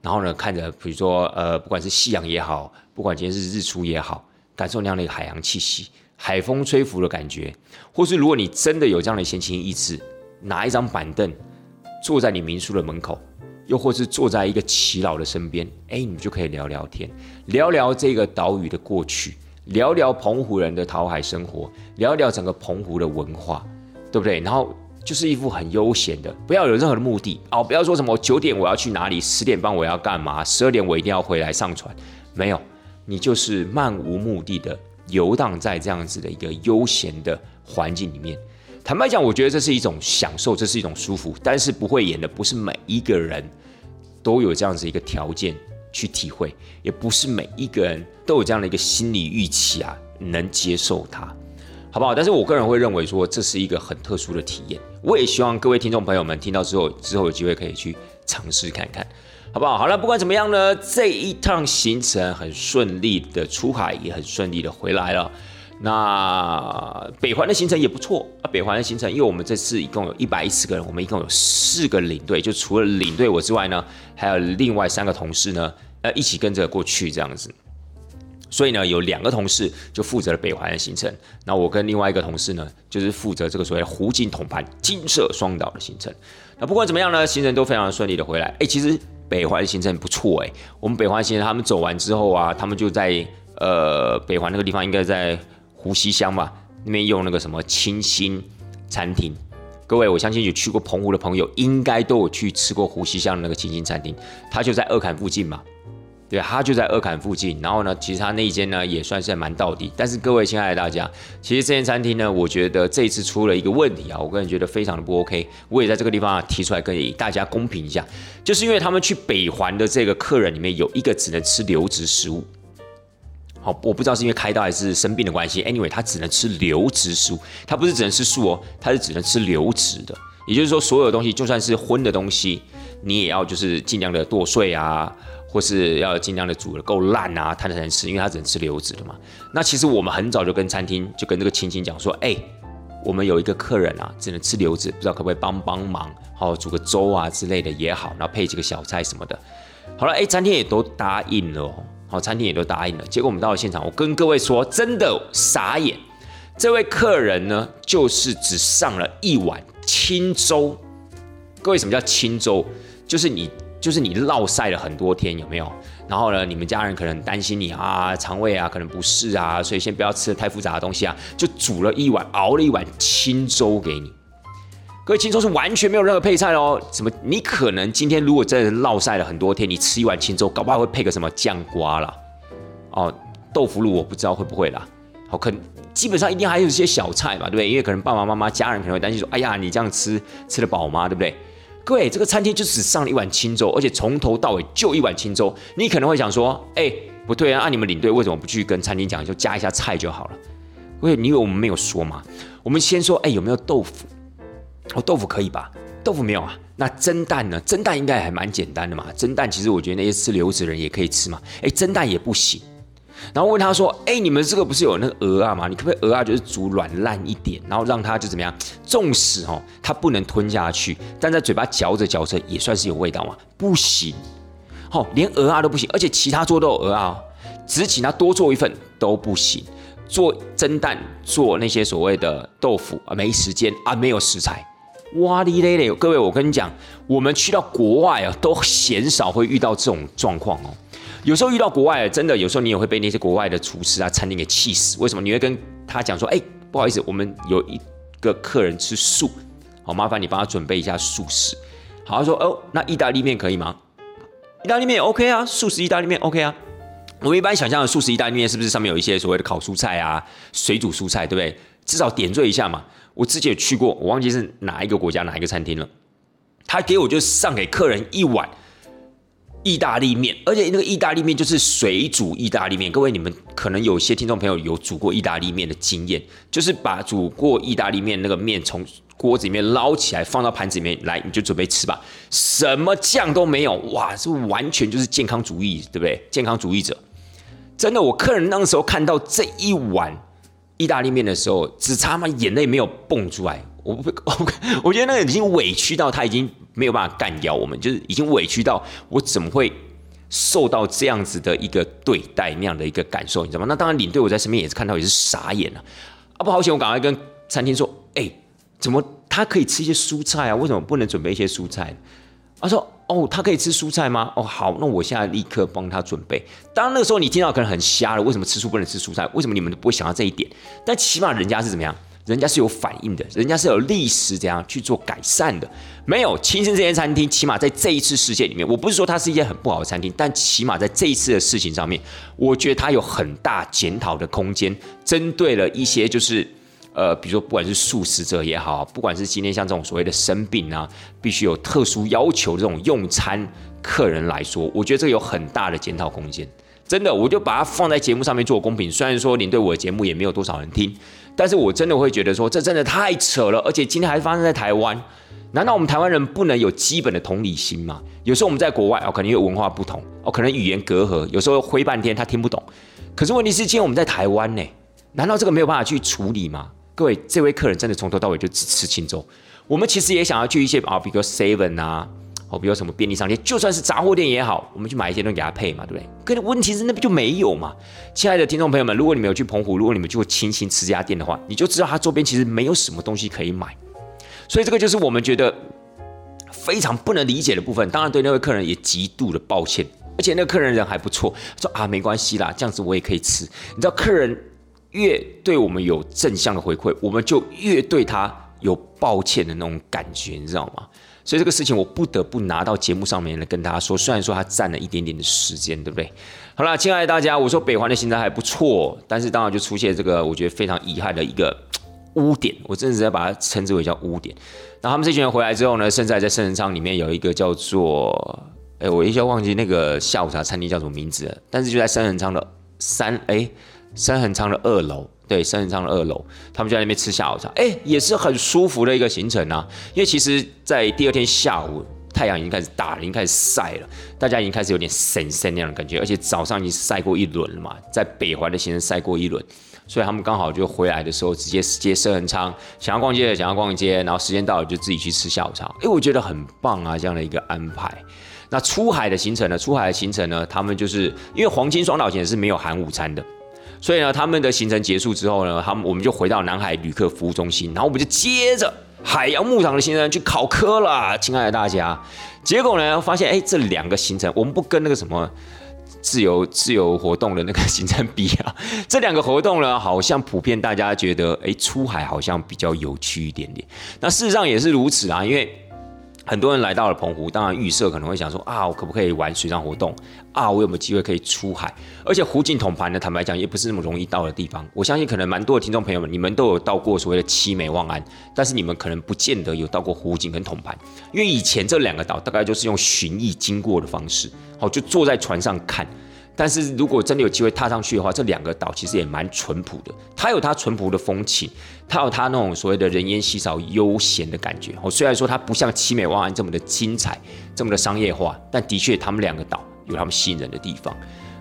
然后呢看着比如说呃不管是夕阳也好，不管今天是日出也好，感受那样的一个海洋气息，海风吹拂的感觉，或是如果你真的有这样的闲情逸致，拿一张板凳坐在你民宿的门口。又或是坐在一个耆老的身边，哎，你们就可以聊聊天，聊聊这个岛屿的过去，聊聊澎湖人的讨海生活，聊聊整个澎湖的文化，对不对？然后就是一副很悠闲的，不要有任何的目的哦，不要说什么九点我要去哪里，十点半我要干嘛，十二点我一定要回来上船，没有，你就是漫无目的的游荡在这样子的一个悠闲的环境里面。坦白讲，我觉得这是一种享受，这是一种舒服，但是不会演的不是每一个人都有这样子一个条件去体会，也不是每一个人都有这样的一个心理预期啊，能接受它，好不好？但是我个人会认为说，这是一个很特殊的体验，我也希望各位听众朋友们听到之后，之后有机会可以去尝试看看，好不好？好了，不管怎么样呢，这一趟行程很顺利的出海，也很顺利的回来了。那北环的行程也不错啊，北环的行程，因为我们这次一共有一百一十个人，我们一共有四个领队，就除了领队我之外呢，还有另外三个同事呢，呃，一起跟着过去这样子。所以呢，有两个同事就负责了北环的行程，那我跟另外一个同事呢，就是负责这个所谓湖景统盘金色双岛的行程。那不管怎么样呢，行程都非常顺利的回来。哎，其实北环的行程不错哎，我们北环行程他们走完之后啊，他们就在呃北环那个地方，应该在。湖西乡嘛，那边用那个什么清新餐厅，各位，我相信有去过澎湖的朋友，应该都有去吃过湖西乡那个清新餐厅，它就在二坎附近嘛。对，他就在二坎附近。然后呢，其实他那一间呢也算是蛮到底。但是各位亲爱的大家，其实这间餐厅呢，我觉得这一次出了一个问题啊，我个人觉得非常的不 OK。我也在这个地方啊提出来跟大家公平一下，就是因为他们去北环的这个客人里面有一个只能吃流质食物。我不知道是因为开刀还是生病的关系。Anyway，他只能吃流质食物，他不是只能吃素哦，他是只能吃流质的。也就是说，所有东西就算是荤的东西，你也要就是尽量的剁碎啊。或是要尽量的煮的够烂啊，他才能吃，因为他只能吃流质的嘛。那其实我们很早就跟餐厅，就跟这个亲戚讲说，哎，我们有一个客人啊，只能吃流质，不知道可不可以帮帮忙，好煮个粥啊之类的也好，然后配几个小菜什么的。好了，哎，餐厅也都答应了，好，餐厅也都答应了。结果我们到了现场，我跟各位说，真的傻眼，这位客人呢，就是只上了一碗清粥。各位，什么叫清粥？就是你。就是你落晒了很多天，有没有？然后呢，你们家人可能担心你啊，肠胃啊可能不适啊，所以先不要吃太复杂的东西啊，就煮了一碗，熬了一碗清粥给你。各位，清粥是完全没有任何配菜哦。什么？你可能今天如果真的落晒了很多天，你吃一碗清粥，搞不好会配个什么酱瓜啦，哦，豆腐乳我不知道会不会啦。好，可基本上一定还有一些小菜嘛，对不对？因为可能爸爸妈妈家人可能会担心说，哎呀，你这样吃吃得饱吗？对不对？各位，这个餐厅就只上了一碗清粥，而且从头到尾就一碗清粥。你可能会想说，哎，不对啊，按你们领队为什么不去跟餐厅讲，就加一下菜就好了？喂，你以为我们没有说吗？我们先说，哎，有没有豆腐？哦，豆腐可以吧？豆腐没有啊？那蒸蛋呢？蒸蛋应该还蛮简单的嘛。蒸蛋其实我觉得那些吃流子人也可以吃嘛。哎，蒸蛋也不行。然后问他说：“哎，你们这个不是有那个鹅啊吗？你可不可以鹅啊，就是煮软烂一点，然后让它就怎么样？纵使哦，它不能吞下去，但在嘴巴嚼着嚼着也算是有味道嘛？不行，好，连鹅啊都不行，而且其他做都有鹅啊，只请他多做一份都不行。做蒸蛋，做那些所谓的豆腐啊，没时间啊，没有食材，哇哩嘞嘞！各位，我跟你讲，我们去到国外啊，都鲜少会遇到这种状况哦。”有时候遇到国外，真的有时候你也会被那些国外的厨师啊、餐厅给气死。为什么？你会跟他讲说：“哎，不好意思，我们有一个客人吃素，好麻烦你帮他准备一下素食。”好，他说：“哦，那意大利面可以吗？意大利面 OK 啊，素食意大利面 OK 啊。我们一般想象的素食意大利面是不是上面有一些所谓的烤蔬菜啊、水煮蔬菜，对不对？至少点缀一下嘛。我之前有去过，我忘记是哪一个国家哪一个餐厅了。他给我就上给客人一碗。意大利面，而且那个意大利面就是水煮意大利面。各位，你们可能有些听众朋友有煮过意大利面的经验，就是把煮过意大利面那个面从锅子里面捞起来，放到盘子里面来，你就准备吃吧。什么酱都没有，哇，是完全就是健康主义，对不对？健康主义者，真的，我客人那个时候看到这一碗意大利面的时候，只差嘛眼泪没有蹦出来。我不，我觉得那个已经委屈到他已经。没有办法干掉我们，就是已经委屈到我怎么会受到这样子的一个对待那样的一个感受，你知道吗？那当然领队我在身边也是看到也是傻眼了啊！不好险，我赶快跟餐厅说，哎，怎么他可以吃一些蔬菜啊？为什么不能准备一些蔬菜？他说，哦，他可以吃蔬菜吗？哦，好，那我现在立刻帮他准备。当然那个时候你听到可能很瞎了，为什么吃素不能吃蔬菜？为什么你们都不会想到这一点？但起码人家是怎么样？人家是有反应的，人家是有历史怎样去做改善的。没有，亲生这间餐厅，起码在这一次事件里面，我不是说它是一件很不好的餐厅，但起码在这一次的事情上面，我觉得它有很大检讨的空间。针对了一些就是，呃，比如说不管是素食者也好，不管是今天像这种所谓的生病啊，必须有特殊要求这种用餐客人来说，我觉得这有很大的检讨空间。真的，我就把它放在节目上面做公平。虽然说您对我的节目也没有多少人听。但是我真的会觉得说，这真的太扯了，而且今天还发生在台湾，难道我们台湾人不能有基本的同理心吗？有时候我们在国外哦，可能因为文化不同哦，可能语言隔阂，有时候挥半天他听不懂。可是问题是，今天我们在台湾呢，难道这个没有办法去处理吗？各位，这位客人真的从头到尾就只吃青粥。我们其实也想要去一些啊，比如 Seven 啊。哦，比如什么便利商店，就算是杂货店也好，我们去买一些东西给他配嘛，对不对？可是问题是那不就没有嘛？亲爱的听众朋友们，如果你们有去澎湖，如果你们去过清新吃这家店的话，你就知道它周边其实没有什么东西可以买。所以这个就是我们觉得非常不能理解的部分。当然对那位客人也极度的抱歉，而且那个客人人还不错，说啊没关系啦，这样子我也可以吃。你知道，客人越对我们有正向的回馈，我们就越对他有抱歉的那种感觉，你知道吗？所以这个事情我不得不拿到节目上面来跟大家说。虽然说它占了一点点的时间，对不对？好了，亲爱的大家，我说北环的行程还不错，但是当然就出现这个我觉得非常遗憾的一个污点，我真的是要把它称之为叫污点。那他们这群人回来之后呢，现在在圣人仓里面有一个叫做，哎，我一下忘记那个下午茶餐厅叫什么名字了，但是就在圣人仓的三，哎，三恒仓的二楼。对，三人仓的二楼，他们就在那边吃下午茶，哎，也是很舒服的一个行程啊。因为其实，在第二天下午，太阳已经开始大了，已经开始晒了，大家已经开始有点神神那样的感觉，而且早上已经晒过一轮了嘛，在北环的行程晒过一轮，所以他们刚好就回来的时候，直接接三人仓，想要逛街的想要逛街，然后时间到了就自己去吃下午茶，哎，我觉得很棒啊，这样的一个安排。那出海的行程呢？出海的行程呢？他们就是因为黄金双岛线是没有含午餐的。所以呢，他们的行程结束之后呢，他们我们就回到南海旅客服务中心，然后我们就接着海洋牧场的行程去考科了，亲爱的大家。结果呢，发现哎，这两个行程我们不跟那个什么自由自由活动的那个行程比啊，这两个活动呢，好像普遍大家觉得哎，出海好像比较有趣一点点。那事实上也是如此啊，因为。很多人来到了澎湖，当然预设可能会想说啊，我可不可以玩水上活动啊？我有没有机会可以出海？而且湖景统盘呢，坦白讲也不是那么容易到的地方。我相信可能蛮多的听众朋友们，你们都有到过所谓的七美望安，但是你们可能不见得有到过湖景跟统盘，因为以前这两个岛大概就是用巡弋经过的方式，好就坐在船上看。但是如果真的有机会踏上去的话，这两个岛其实也蛮淳朴的。它有它淳朴的风情，它有它那种所谓的人烟稀少、悠闲的感觉。哦，虽然说它不像七美湾这么的精彩、这么的商业化，但的确，他们两个岛有他们吸引人的地方。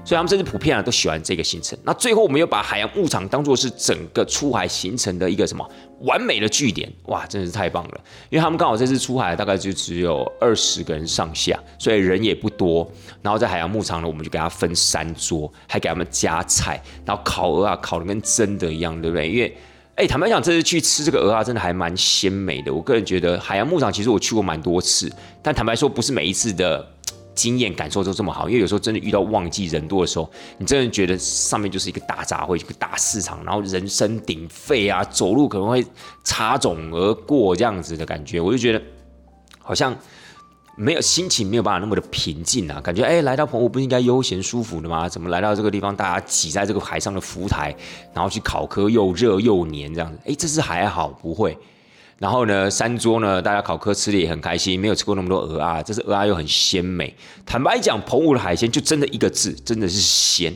所以他们甚至普遍啊都喜欢这个行程。那最后我们又把海洋牧场当做是整个出海行程的一个什么完美的据点，哇，真的是太棒了！因为他们刚好这次出海大概就只有二十个人上下，所以人也不多。然后在海洋牧场呢，我们就给他分三桌，还给他们加菜，然后烤鹅啊，烤的跟真的一样，对不对？因为，哎，坦白讲，这次去吃这个鹅啊，真的还蛮鲜美的。我个人觉得海洋牧场其实我去过蛮多次，但坦白说，不是每一次的。经验感受都这么好，因为有时候真的遇到旺季人多的时候，你真的觉得上面就是一个大杂烩，一个大市场，然后人声鼎沸啊，走路可能会擦踵而过这样子的感觉，我就觉得好像没有心情，没有办法那么的平静啊，感觉哎，来到澎湖不是应该悠闲舒服的吗？怎么来到这个地方，大家挤在这个海上的浮台，然后去考科又热又黏这样子？哎，这是还好，不会。然后呢，三桌呢，大家烤科吃的也很开心，没有吃过那么多鹅啊，这是鹅啊又很鲜美。坦白讲，澎湖的海鲜就真的一个字，真的是鲜。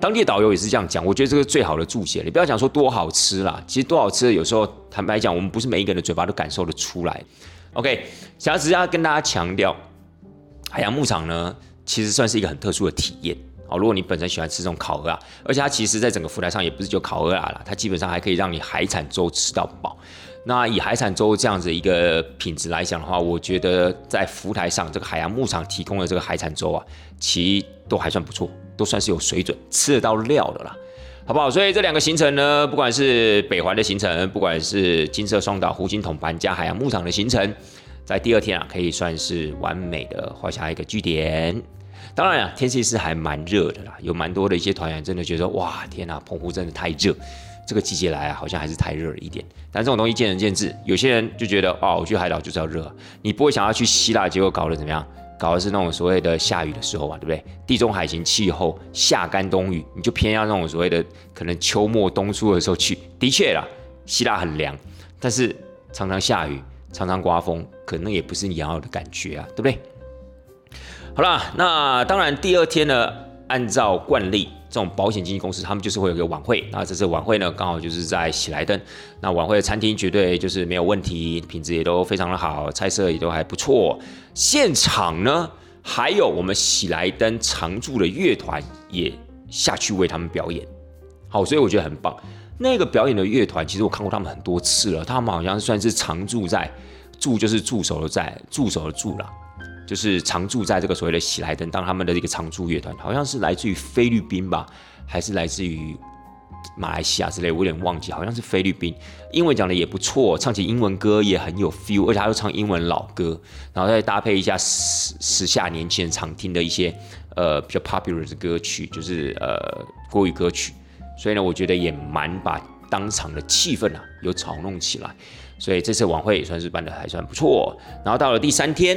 当地导游也是这样讲，我觉得这个最好的注解。你不要讲说多好吃啦，其实多好吃的有时候坦白讲，我们不是每一个人的嘴巴都感受得出来。OK，想要直接要跟大家强调，海洋牧场呢，其实算是一个很特殊的体验。哦，如果你本身喜欢吃这种烤鹅啊，而且它其实在整个浮台上也不是就烤鹅啊啦，它基本上还可以让你海产粥吃到饱。那以海产粥这样子一个品质来讲的话，我觉得在浮台上这个海洋牧场提供的这个海产粥啊，其实都还算不错，都算是有水准，吃得到料的啦，好不好？所以这两个行程呢，不管是北环的行程，不管是金色双岛、湖金统盘加海洋牧场的行程，在第二天啊，可以算是完美的画下一个句点。当然啊，天气是还蛮热的啦，有蛮多的一些团员真的觉得哇，天哪，澎湖真的太热。这个季节来啊，好像还是太热了一点。但这种东西见仁见智，有些人就觉得哦，我去海岛就是要热，你不会想要去希腊，结果搞得怎么样？搞的是那种所谓的下雨的时候嘛，对不对？地中海型气候，夏干冬雨，你就偏要那种所谓的可能秋末冬初的时候去。的确啦，希腊很凉，但是常常下雨，常常刮风，可能也不是你要的感觉啊，对不对？好啦，那当然第二天呢，按照惯例。这种保险经纪公司，他们就是会有个晚会。那这次晚会呢，刚好就是在喜来登。那晚会的餐厅绝对就是没有问题，品质也都非常的好，菜色也都还不错。现场呢，还有我们喜来登常驻的乐团也下去为他们表演。好，所以我觉得很棒。那个表演的乐团，其实我看过他们很多次了。他们好像算是常驻在驻，就是驻守的在驻守的驻了。就是常驻在这个所谓的喜来登当他们的一个常驻乐团，好像是来自于菲律宾吧，还是来自于马来西亚之类，我有点忘记，好像是菲律宾。英文讲的也不错，唱起英文歌也很有 feel，而且他又唱英文老歌，然后再搭配一下时时下年轻人常听的一些呃比较 popular 的歌曲，就是呃国语歌曲。所以呢，我觉得也蛮把。当场的气氛啊有炒弄起来，所以这次晚会也算是办的还算不错。然后到了第三天。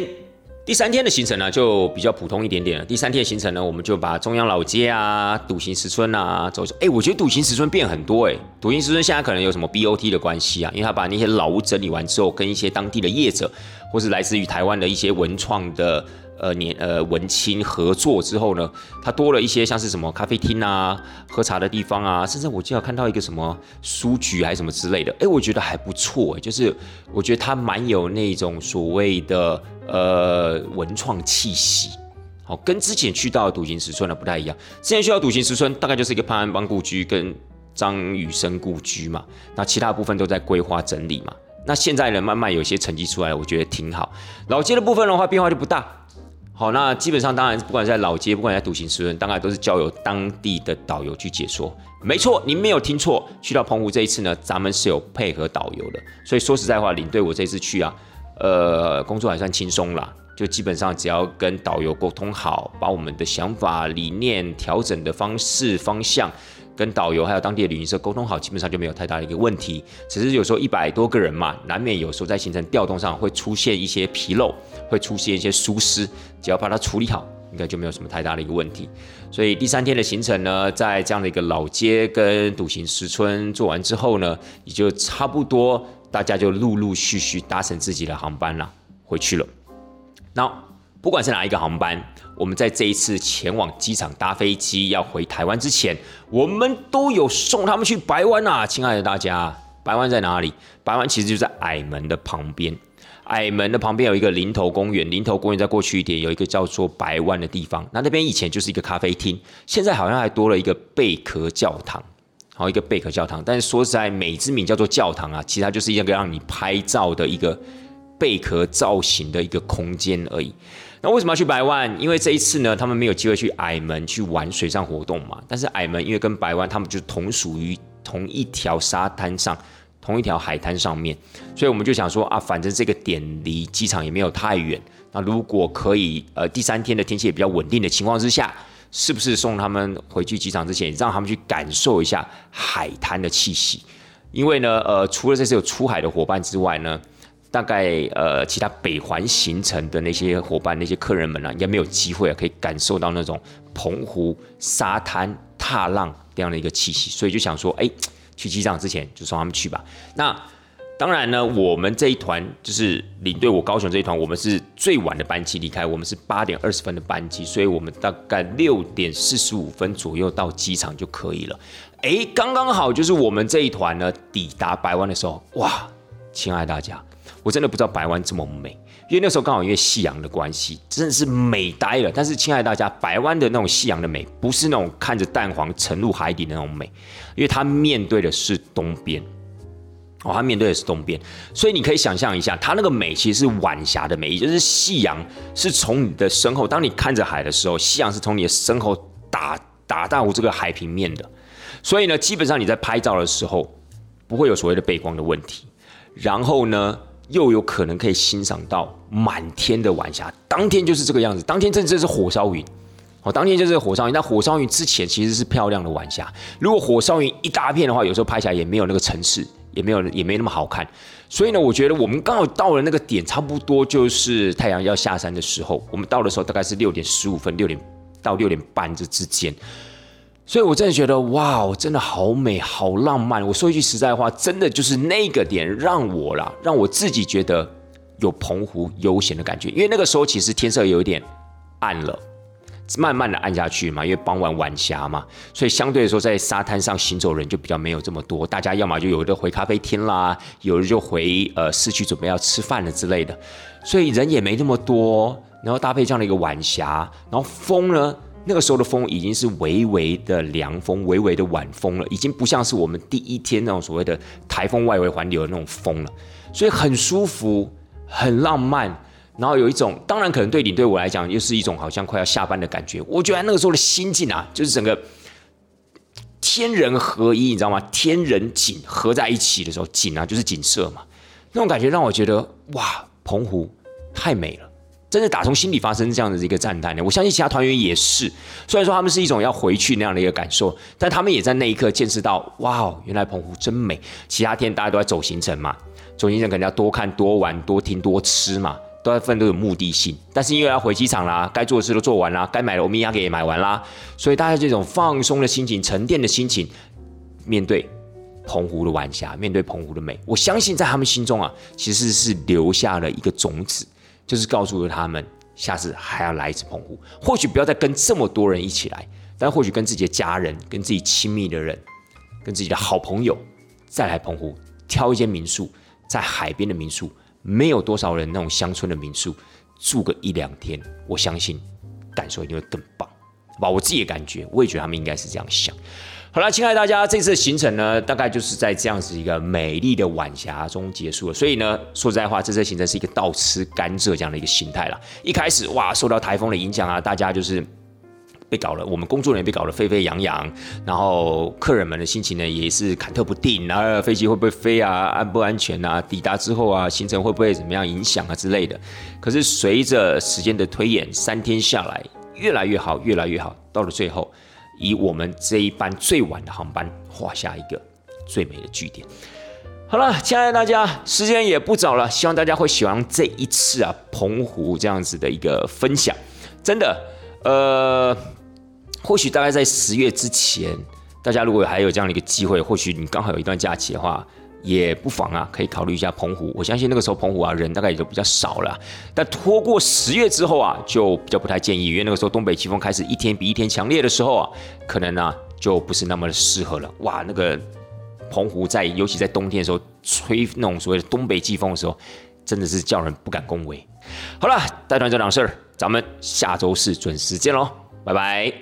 第三天的行程呢，就比较普通一点点了。第三天的行程呢，我们就把中央老街啊、笃行石村啊走走。哎，我觉得笃行石村变很多哎。笃行石村现在可能有什么 BOT 的关系啊？因为他把那些老屋整理完之后，跟一些当地的业者，或是来自于台湾的一些文创的。呃，年呃文青合作之后呢，它多了一些像是什么咖啡厅啊、喝茶的地方啊，甚至我记得看到一个什么书局还是什么之类的，哎，我觉得还不错，就是我觉得它蛮有那种所谓的呃文创气息，好，跟之前去到的笃行石村的不太一样。之前去到笃行石村大概就是一个潘安邦故居跟张雨生故居嘛，那其他部分都在规划整理嘛。那现在呢，慢慢有些成绩出来，我觉得挺好。老街的部分的话，变化就不大。好，那基本上当然，不管在老街，不管在独行石村，当然都是交由当地的导游去解说。没错，您没有听错，去到澎湖这一次呢，咱们是有配合导游的。所以说实在话，领队我这次去啊，呃，工作还算轻松啦，就基本上只要跟导游沟通好，把我们的想法、理念、调整的方式、方向。跟导游还有当地的旅行社沟通好，基本上就没有太大的一个问题。只是有时候一百多个人嘛，难免有时候在行程调动上会出现一些纰漏，会出现一些疏失。只要把它处理好，应该就没有什么太大的一个问题。所以第三天的行程呢，在这样的一个老街跟笃行石村做完之后呢，也就差不多大家就陆陆续续搭乘自己的航班了，回去了。那不管是哪一个航班。我们在这一次前往机场搭飞机要回台湾之前，我们都有送他们去白湾啊，亲爱的大家，白湾在哪里？白湾其实就在矮门的旁边，矮门的旁边有一个林头公园，林头公园在过去一点有一个叫做白湾的地方，那那边以前就是一个咖啡厅，现在好像还多了一个贝壳教堂，好一个贝壳教堂，但是说实在，美之名叫做教堂啊，其实它就是一个让你拍照的一个贝壳造型的一个空间而已。那为什么要去白湾？因为这一次呢，他们没有机会去矮门去玩水上活动嘛。但是矮门因为跟白湾他们就同属于同一条沙滩上，同一条海滩上面，所以我们就想说啊，反正这个点离机场也没有太远。那如果可以，呃，第三天的天气也比较稳定的情况之下，是不是送他们回去机场之前，让他们去感受一下海滩的气息？因为呢，呃，除了这次有出海的伙伴之外呢。大概呃，其他北环行程的那些伙伴、那些客人们呢，应该没有机会啊，可以感受到那种澎湖沙滩踏浪这样的一个气息，所以就想说，哎，去机场之前就送他们去吧。那当然呢，我们这一团就是领队，我高雄这一团，我们是最晚的班机离开，我们是八点二十分的班机，所以我们大概六点四十五分左右到机场就可以了。哎，刚刚好就是我们这一团呢抵达白湾的时候，哇，亲爱大家。我真的不知道白湾这么美，因为那时候刚好因为夕阳的关系，真的是美呆了。但是，亲爱的大家，白湾的那种夕阳的美，不是那种看着蛋黄沉入海底的那种美，因为它面对的是东边，哦，它面对的是东边，所以你可以想象一下，它那个美其实是晚霞的美，也就是夕阳是从你的身后，当你看着海的时候，夕阳是从你的身后打打到这个海平面的，所以呢，基本上你在拍照的时候不会有所谓的背光的问题，然后呢。又有可能可以欣赏到满天的晚霞，当天就是这个样子。当天真正是火烧云，哦，当天就是火烧云。那火烧云之前其实是漂亮的晚霞。如果火烧云一大片的话，有时候拍起来也没有那个层次，也没有也没那么好看。所以呢，我觉得我们刚好到了那个点，差不多就是太阳要下山的时候。我们到的时候大概是六点十五分，六点到六点半这之间。所以，我真的觉得，哇，真的好美，好浪漫。我说一句实在话，真的就是那个点让我啦，让我自己觉得有澎湖悠闲的感觉。因为那个时候其实天色有一点暗了，慢慢的暗下去嘛，因为傍晚晚霞嘛，所以相对来说，在沙滩上行走人就比较没有这么多。大家要么就有的回咖啡厅啦，有的就回呃市区准备要吃饭了之类的，所以人也没那么多。然后搭配这样的一个晚霞，然后风呢？那个时候的风已经是微微的凉风，微微的晚风了，已经不像是我们第一天那种所谓的台风外围环流的那种风了，所以很舒服，很浪漫，然后有一种，当然可能对你对我来讲又是一种好像快要下班的感觉。我觉得那个时候的心境啊，就是整个天人合一，你知道吗？天人景合在一起的时候，景啊就是景色嘛，那种感觉让我觉得哇，澎湖太美了。真的打从心里发生这样的一个赞叹的。我相信其他团员也是，虽然说他们是一种要回去那样的一个感受，但他们也在那一刻见识到，哇哦，原来澎湖真美。其他天大家都在走行程嘛，走行程肯定要多看、多玩、多听、多吃嘛，都在奋斗有目的性。但是因为要回机场啦，该做的事都做完啦，该买的欧米茄也买完啦，所以大家这种放松的心情、沉淀的心情，面对澎湖的晚霞，面对澎湖的美，我相信在他们心中啊，其实是留下了一个种子。就是告诉了他们，下次还要来一次澎湖。或许不要再跟这么多人一起来，但或许跟自己的家人、跟自己亲密的人、跟自己的好朋友再来澎湖，挑一间民宿，在海边的民宿，没有多少人那种乡村的民宿，住个一两天，我相信感受一定会更棒，好吧？我自己的感觉，我也觉得他们应该是这样想。好了，亲爱的大家，这次行程呢，大概就是在这样子一个美丽的晚霞中结束了。所以呢，说实在话，这次行程是一个倒吃甘蔗这样的一个心态啦。一开始哇，受到台风的影响啊，大家就是被搞了，我们工作人员被搞得沸沸扬扬，然后客人们的心情呢也是忐忑不定，然后飞机会不会飞啊，安不安全啊，抵达之后啊，行程会不会怎么样影响啊之类的。可是随着时间的推演，三天下来越来越好，越来越好，到了最后。以我们这一班最晚的航班画下一个最美的句点。好了，亲爱的大家，时间也不早了，希望大家会喜欢这一次啊澎湖这样子的一个分享。真的，呃，或许大概在十月之前，大家如果还有这样的一个机会，或许你刚好有一段假期的话。也不妨啊，可以考虑一下澎湖。我相信那个时候澎湖啊，人大概也都比较少了。但拖过十月之后啊，就比较不太建议，因为那个时候东北季风开始一天比一天强烈的时候啊，可能呢就不是那么的适合了。哇，那个澎湖在尤其在冬天的时候吹那种所谓的东北季风的时候，真的是叫人不敢恭维。好了，带团这档事儿，咱们下周四准时见喽，拜拜。